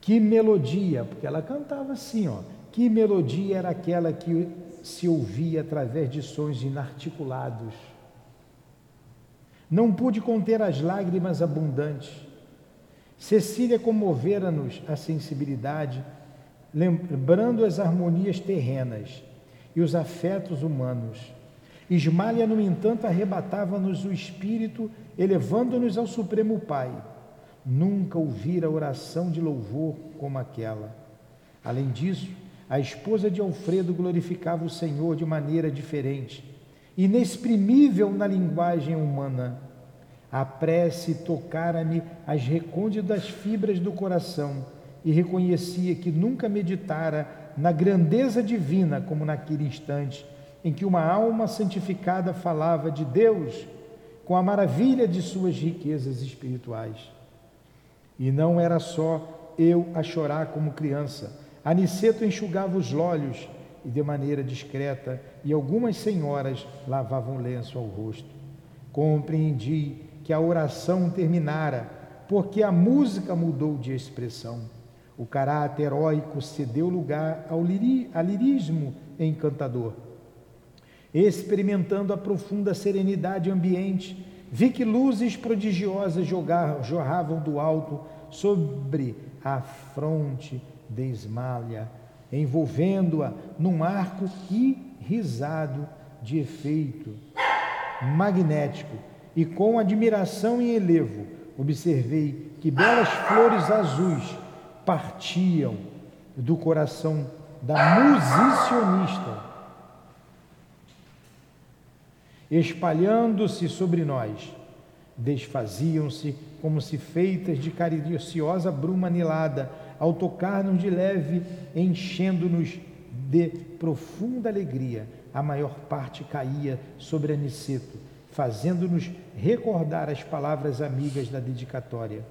Que melodia, porque ela cantava assim, ó. Que melodia era aquela que se ouvia através de sons inarticulados? Não pude conter as lágrimas abundantes. Cecília comovera-nos a sensibilidade, lembrando as harmonias terrenas e os afetos humanos. Ismália, no entanto, arrebatava-nos o espírito, elevando-nos ao Supremo Pai. Nunca ouvira oração de louvor como aquela. Além disso, a esposa de Alfredo glorificava o Senhor de maneira diferente, inexprimível na linguagem humana. A prece tocara-me as recônditas fibras do coração e reconhecia que nunca meditara na grandeza divina como naquele instante em que uma alma santificada falava de Deus com a maravilha de suas riquezas espirituais. E não era só eu a chorar como criança. Aniceto enxugava os olhos e, de maneira discreta, e algumas senhoras lavavam lenço ao rosto. Compreendi que a oração terminara, porque a música mudou de expressão. O caráter heróico cedeu lugar ao lirismo encantador. Experimentando a profunda serenidade ambiente, vi que luzes prodigiosas jorravam do alto sobre a fronte de Ismalha, envolvendo-a num arco irrisado de efeito magnético, e com admiração e elevo observei que belas flores azuis partiam do coração da musicionista, espalhando-se sobre nós, desfaziam-se como se feitas de cariciosa bruma anilada, ao tocar-nos de leve, enchendo-nos de profunda alegria. A maior parte caía sobre Aniceto, fazendo-nos recordar as palavras amigas da dedicatória.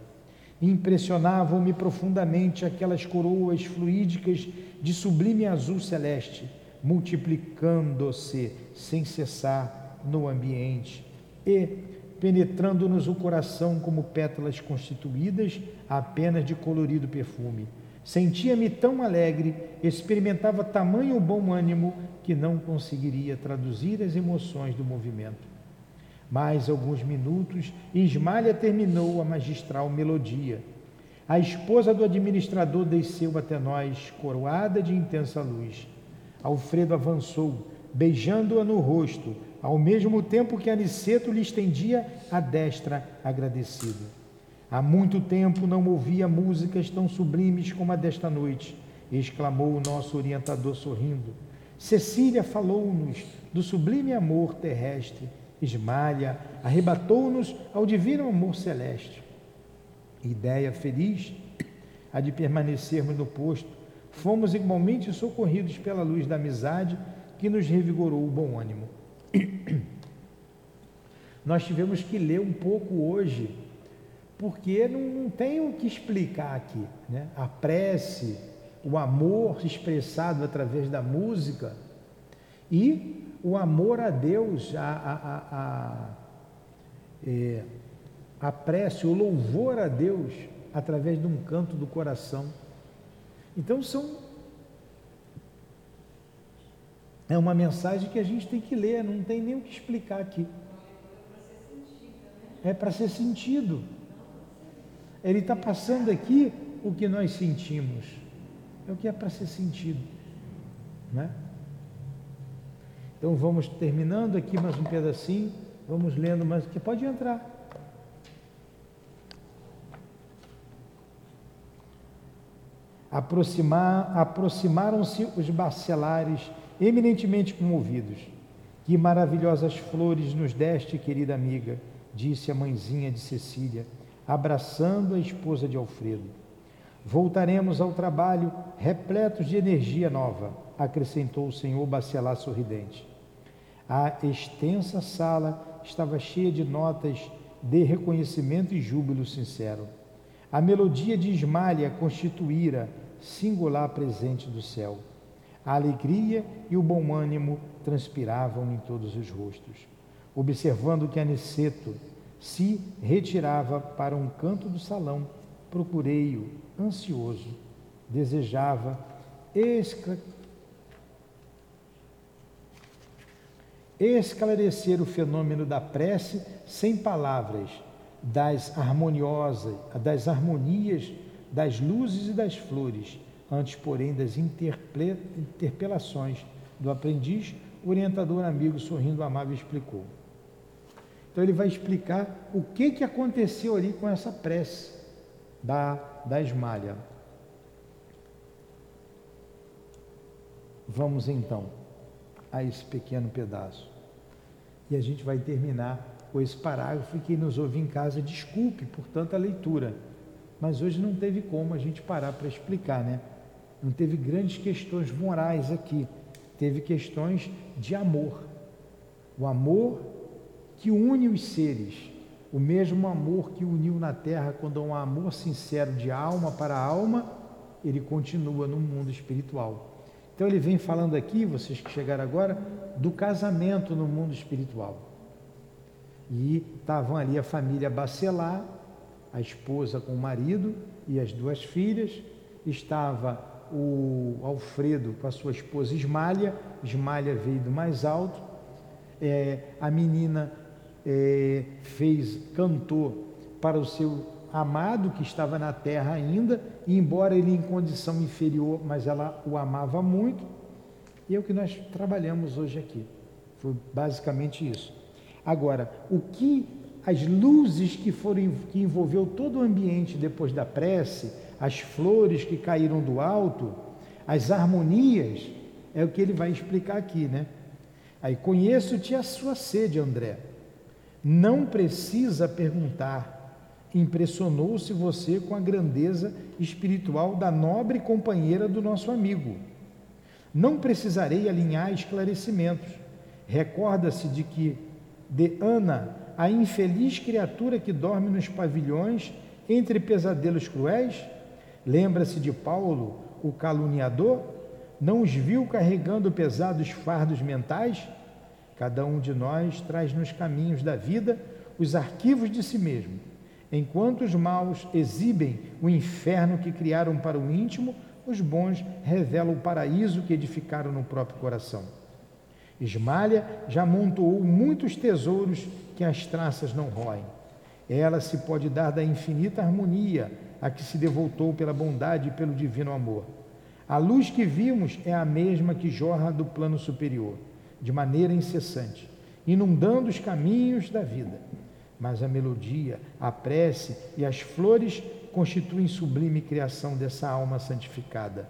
Impressionavam-me profundamente aquelas coroas fluídicas de sublime azul celeste, multiplicando-se sem cessar no ambiente e penetrando-nos o coração como pétalas constituídas apenas de colorido perfume. Sentia-me tão alegre, experimentava tamanho bom ânimo que não conseguiria traduzir as emoções do movimento. Mais alguns minutos e Ismalha terminou a magistral melodia. A esposa do administrador desceu até nós, coroada de intensa luz. Alfredo avançou, beijando-a no rosto, ao mesmo tempo que Aniceto lhe estendia a destra agradecido. Há muito tempo não ouvia músicas tão sublimes como a desta noite, exclamou o nosso orientador sorrindo. Cecília falou-nos do sublime amor terrestre esmalha, arrebatou-nos ao divino amor celeste. Ideia feliz a de permanecermos no posto, fomos igualmente socorridos pela luz da amizade que nos revigorou o bom ânimo. Nós tivemos que ler um pouco hoje, porque não, não tem o que explicar aqui. Né? A prece, o amor expressado através da música e o amor a Deus, a, a, a, é, a prece, o louvor a Deus através de um canto do coração. Então são é uma mensagem que a gente tem que ler, não tem nem o que explicar aqui. É para ser sentido. Ele está passando aqui o que nós sentimos. É o que é para ser sentido. Né? Então vamos terminando aqui mais um pedacinho, vamos lendo mais, que pode entrar. Aproximar, aproximaram-se os bacelares eminentemente comovidos. Que maravilhosas flores nos deste, querida amiga, disse a mãezinha de Cecília, abraçando a esposa de Alfredo. Voltaremos ao trabalho repletos de energia nova, acrescentou o senhor bacelar sorridente. A extensa sala estava cheia de notas de reconhecimento e júbilo sincero. A melodia de Ismália constituíra singular presente do céu. A alegria e o bom ânimo transpiravam em todos os rostos. Observando que Aniceto se retirava para um canto do salão, procurei-o, ansioso. Desejava esclarecer o fenômeno da prece sem palavras, das harmoniosas, das harmonias, das luzes e das flores, antes, porém, das interpelações do aprendiz, o orientador amigo, sorrindo amável, explicou. Então ele vai explicar o que, que aconteceu ali com essa prece da, da esmalha. Vamos então a esse pequeno pedaço. E a gente vai terminar com esse parágrafo e quem nos ouve em casa, desculpe por tanta leitura, mas hoje não teve como a gente parar para explicar, né? Não teve grandes questões morais aqui, teve questões de amor. O amor que une os seres, o mesmo amor que uniu na terra quando há um amor sincero de alma para alma, ele continua no mundo espiritual. Então ele vem falando aqui, vocês que chegaram agora, do casamento no mundo espiritual. E estavam ali a família Bacelar, a esposa com o marido e as duas filhas, estava o Alfredo com a sua esposa Ismalha, Ismalha veio do mais alto, é, a menina é, fez, cantou para o seu amado que estava na terra ainda, embora ele em condição inferior, mas ela o amava muito, e é o que nós trabalhamos hoje aqui. Foi basicamente isso. Agora, o que as luzes que foram que envolveu todo o ambiente depois da prece, as flores que caíram do alto, As harmonias é o que ele vai explicar aqui, né? Aí, conheço-te a sua sede, André. Não precisa perguntar. Impressionou-se você com a grandeza espiritual da nobre companheira do nosso amigo. Não precisarei alinhar esclarecimentos. Recorda-se de que de Ana, a infeliz criatura que dorme nos pavilhões entre pesadelos cruéis? Lembra-se de Paulo, o caluniador? Não os viu carregando pesados fardos mentais? Cada um de nós traz nos caminhos da vida os arquivos de si mesmo. Enquanto os maus exibem o inferno que criaram para o íntimo, os bons revelam o paraíso que edificaram no próprio coração. Esmalha já amontoou muitos tesouros que as traças não roem. Ela se pode dar da infinita harmonia a que se devoltou pela bondade e pelo divino amor. A luz que vimos é a mesma que jorra do plano superior, de maneira incessante, inundando os caminhos da vida. Mas a melodia, a prece e as flores constituem sublime criação dessa alma santificada.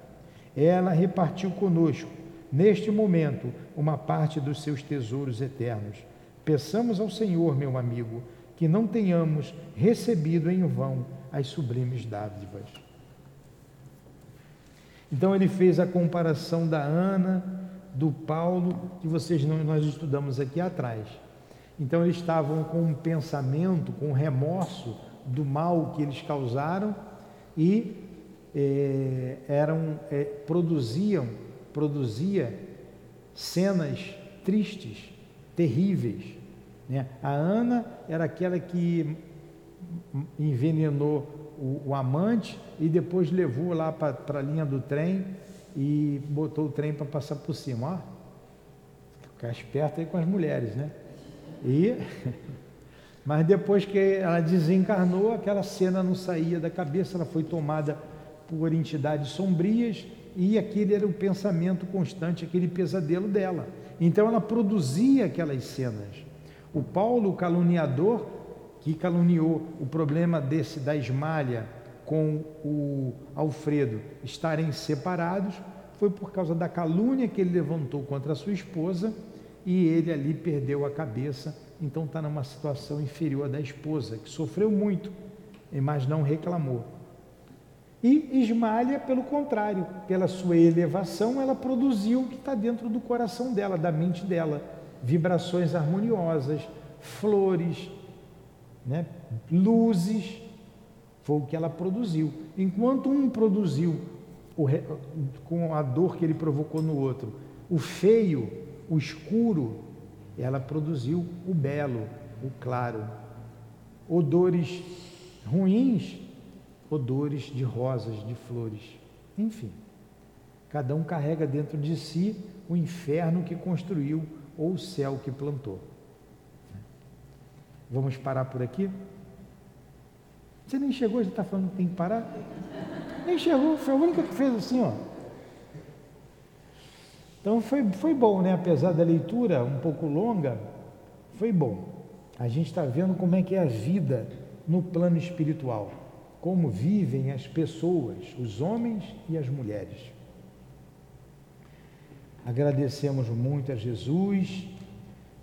Ela repartiu conosco, neste momento, uma parte dos seus tesouros eternos. Peçamos ao Senhor, meu amigo, que não tenhamos recebido em vão as sublimes dádivas. Então ele fez a comparação da Ana, do Paulo, que vocês nós estudamos aqui atrás. Então eles estavam com um pensamento, com um remorso do mal que eles causaram e é, eram é, produziam produzia cenas tristes, terríveis. Né? A Ana era aquela que envenenou o, o amante e depois levou lá para a linha do trem e botou o trem para passar por cima. Ó, ficar esperto aí com as mulheres, né? E, mas depois que ela desencarnou, aquela cena não saía da cabeça, ela foi tomada por entidades sombrias e aquele era o pensamento constante, aquele pesadelo dela. Então ela produzia aquelas cenas. O Paulo, o caluniador, que caluniou o problema desse da esmalha com o Alfredo estarem separados, foi por causa da calúnia que ele levantou contra a sua esposa e ele ali perdeu a cabeça, então está numa situação inferior da esposa, que sofreu muito, mas não reclamou. E Ismalha, pelo contrário, pela sua elevação, ela produziu o que está dentro do coração dela, da mente dela: vibrações harmoniosas, flores, né? luzes, foi o que ela produziu. Enquanto um produziu o, com a dor que ele provocou no outro, o feio, o escuro, ela produziu o belo, o claro. Odores ruins, odores de rosas, de flores. Enfim, cada um carrega dentro de si o inferno que construiu ou o céu que plantou. Vamos parar por aqui? Você nem chegou, já está falando que tem que parar? Nem chegou, foi a única que fez assim, ó. Então foi, foi bom, né? Apesar da leitura um pouco longa, foi bom. A gente está vendo como é que é a vida no plano espiritual, como vivem as pessoas, os homens e as mulheres. Agradecemos muito a Jesus,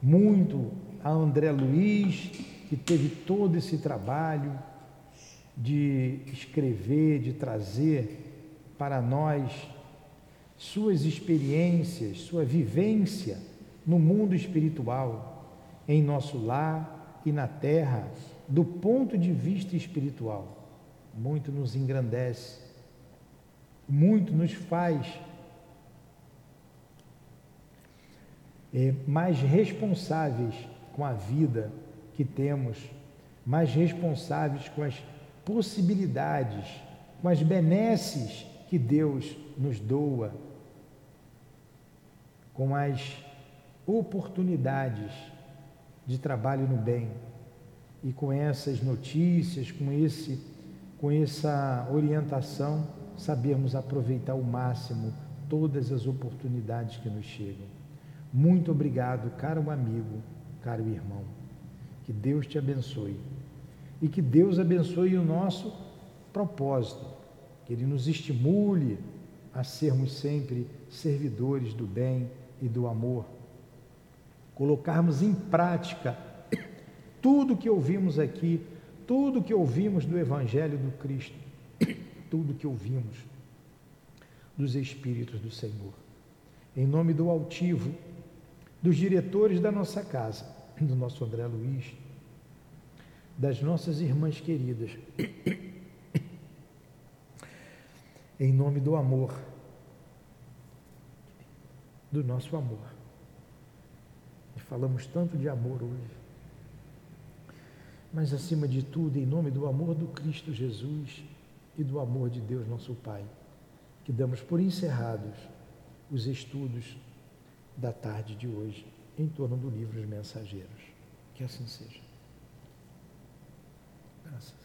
muito a André Luiz, que teve todo esse trabalho de escrever, de trazer para nós suas experiências, sua vivência no mundo espiritual, em nosso lar e na terra, do ponto de vista espiritual. Muito nos engrandece, muito nos faz é, mais responsáveis com a vida que temos, mais responsáveis com as possibilidades, com as benesses que Deus nos doa, com as oportunidades de trabalho no bem. E com essas notícias, com esse com essa orientação, sabemos aproveitar ao máximo todas as oportunidades que nos chegam. Muito obrigado, caro amigo caro irmão. Que Deus te abençoe. E que Deus abençoe o nosso propósito, que Ele nos estimule a sermos sempre servidores do bem e do amor, colocarmos em prática tudo que ouvimos aqui, tudo que ouvimos do Evangelho do Cristo, tudo que ouvimos dos Espíritos do Senhor. Em nome do altivo, dos diretores da nossa casa, do nosso André Luiz, das nossas irmãs queridas, em nome do amor, do nosso amor. E falamos tanto de amor hoje, mas acima de tudo, em nome do amor do Cristo Jesus e do amor de Deus, nosso Pai, que damos por encerrados os estudos da tarde de hoje em torno do livro Os Mensageiros. Que assim seja. Graças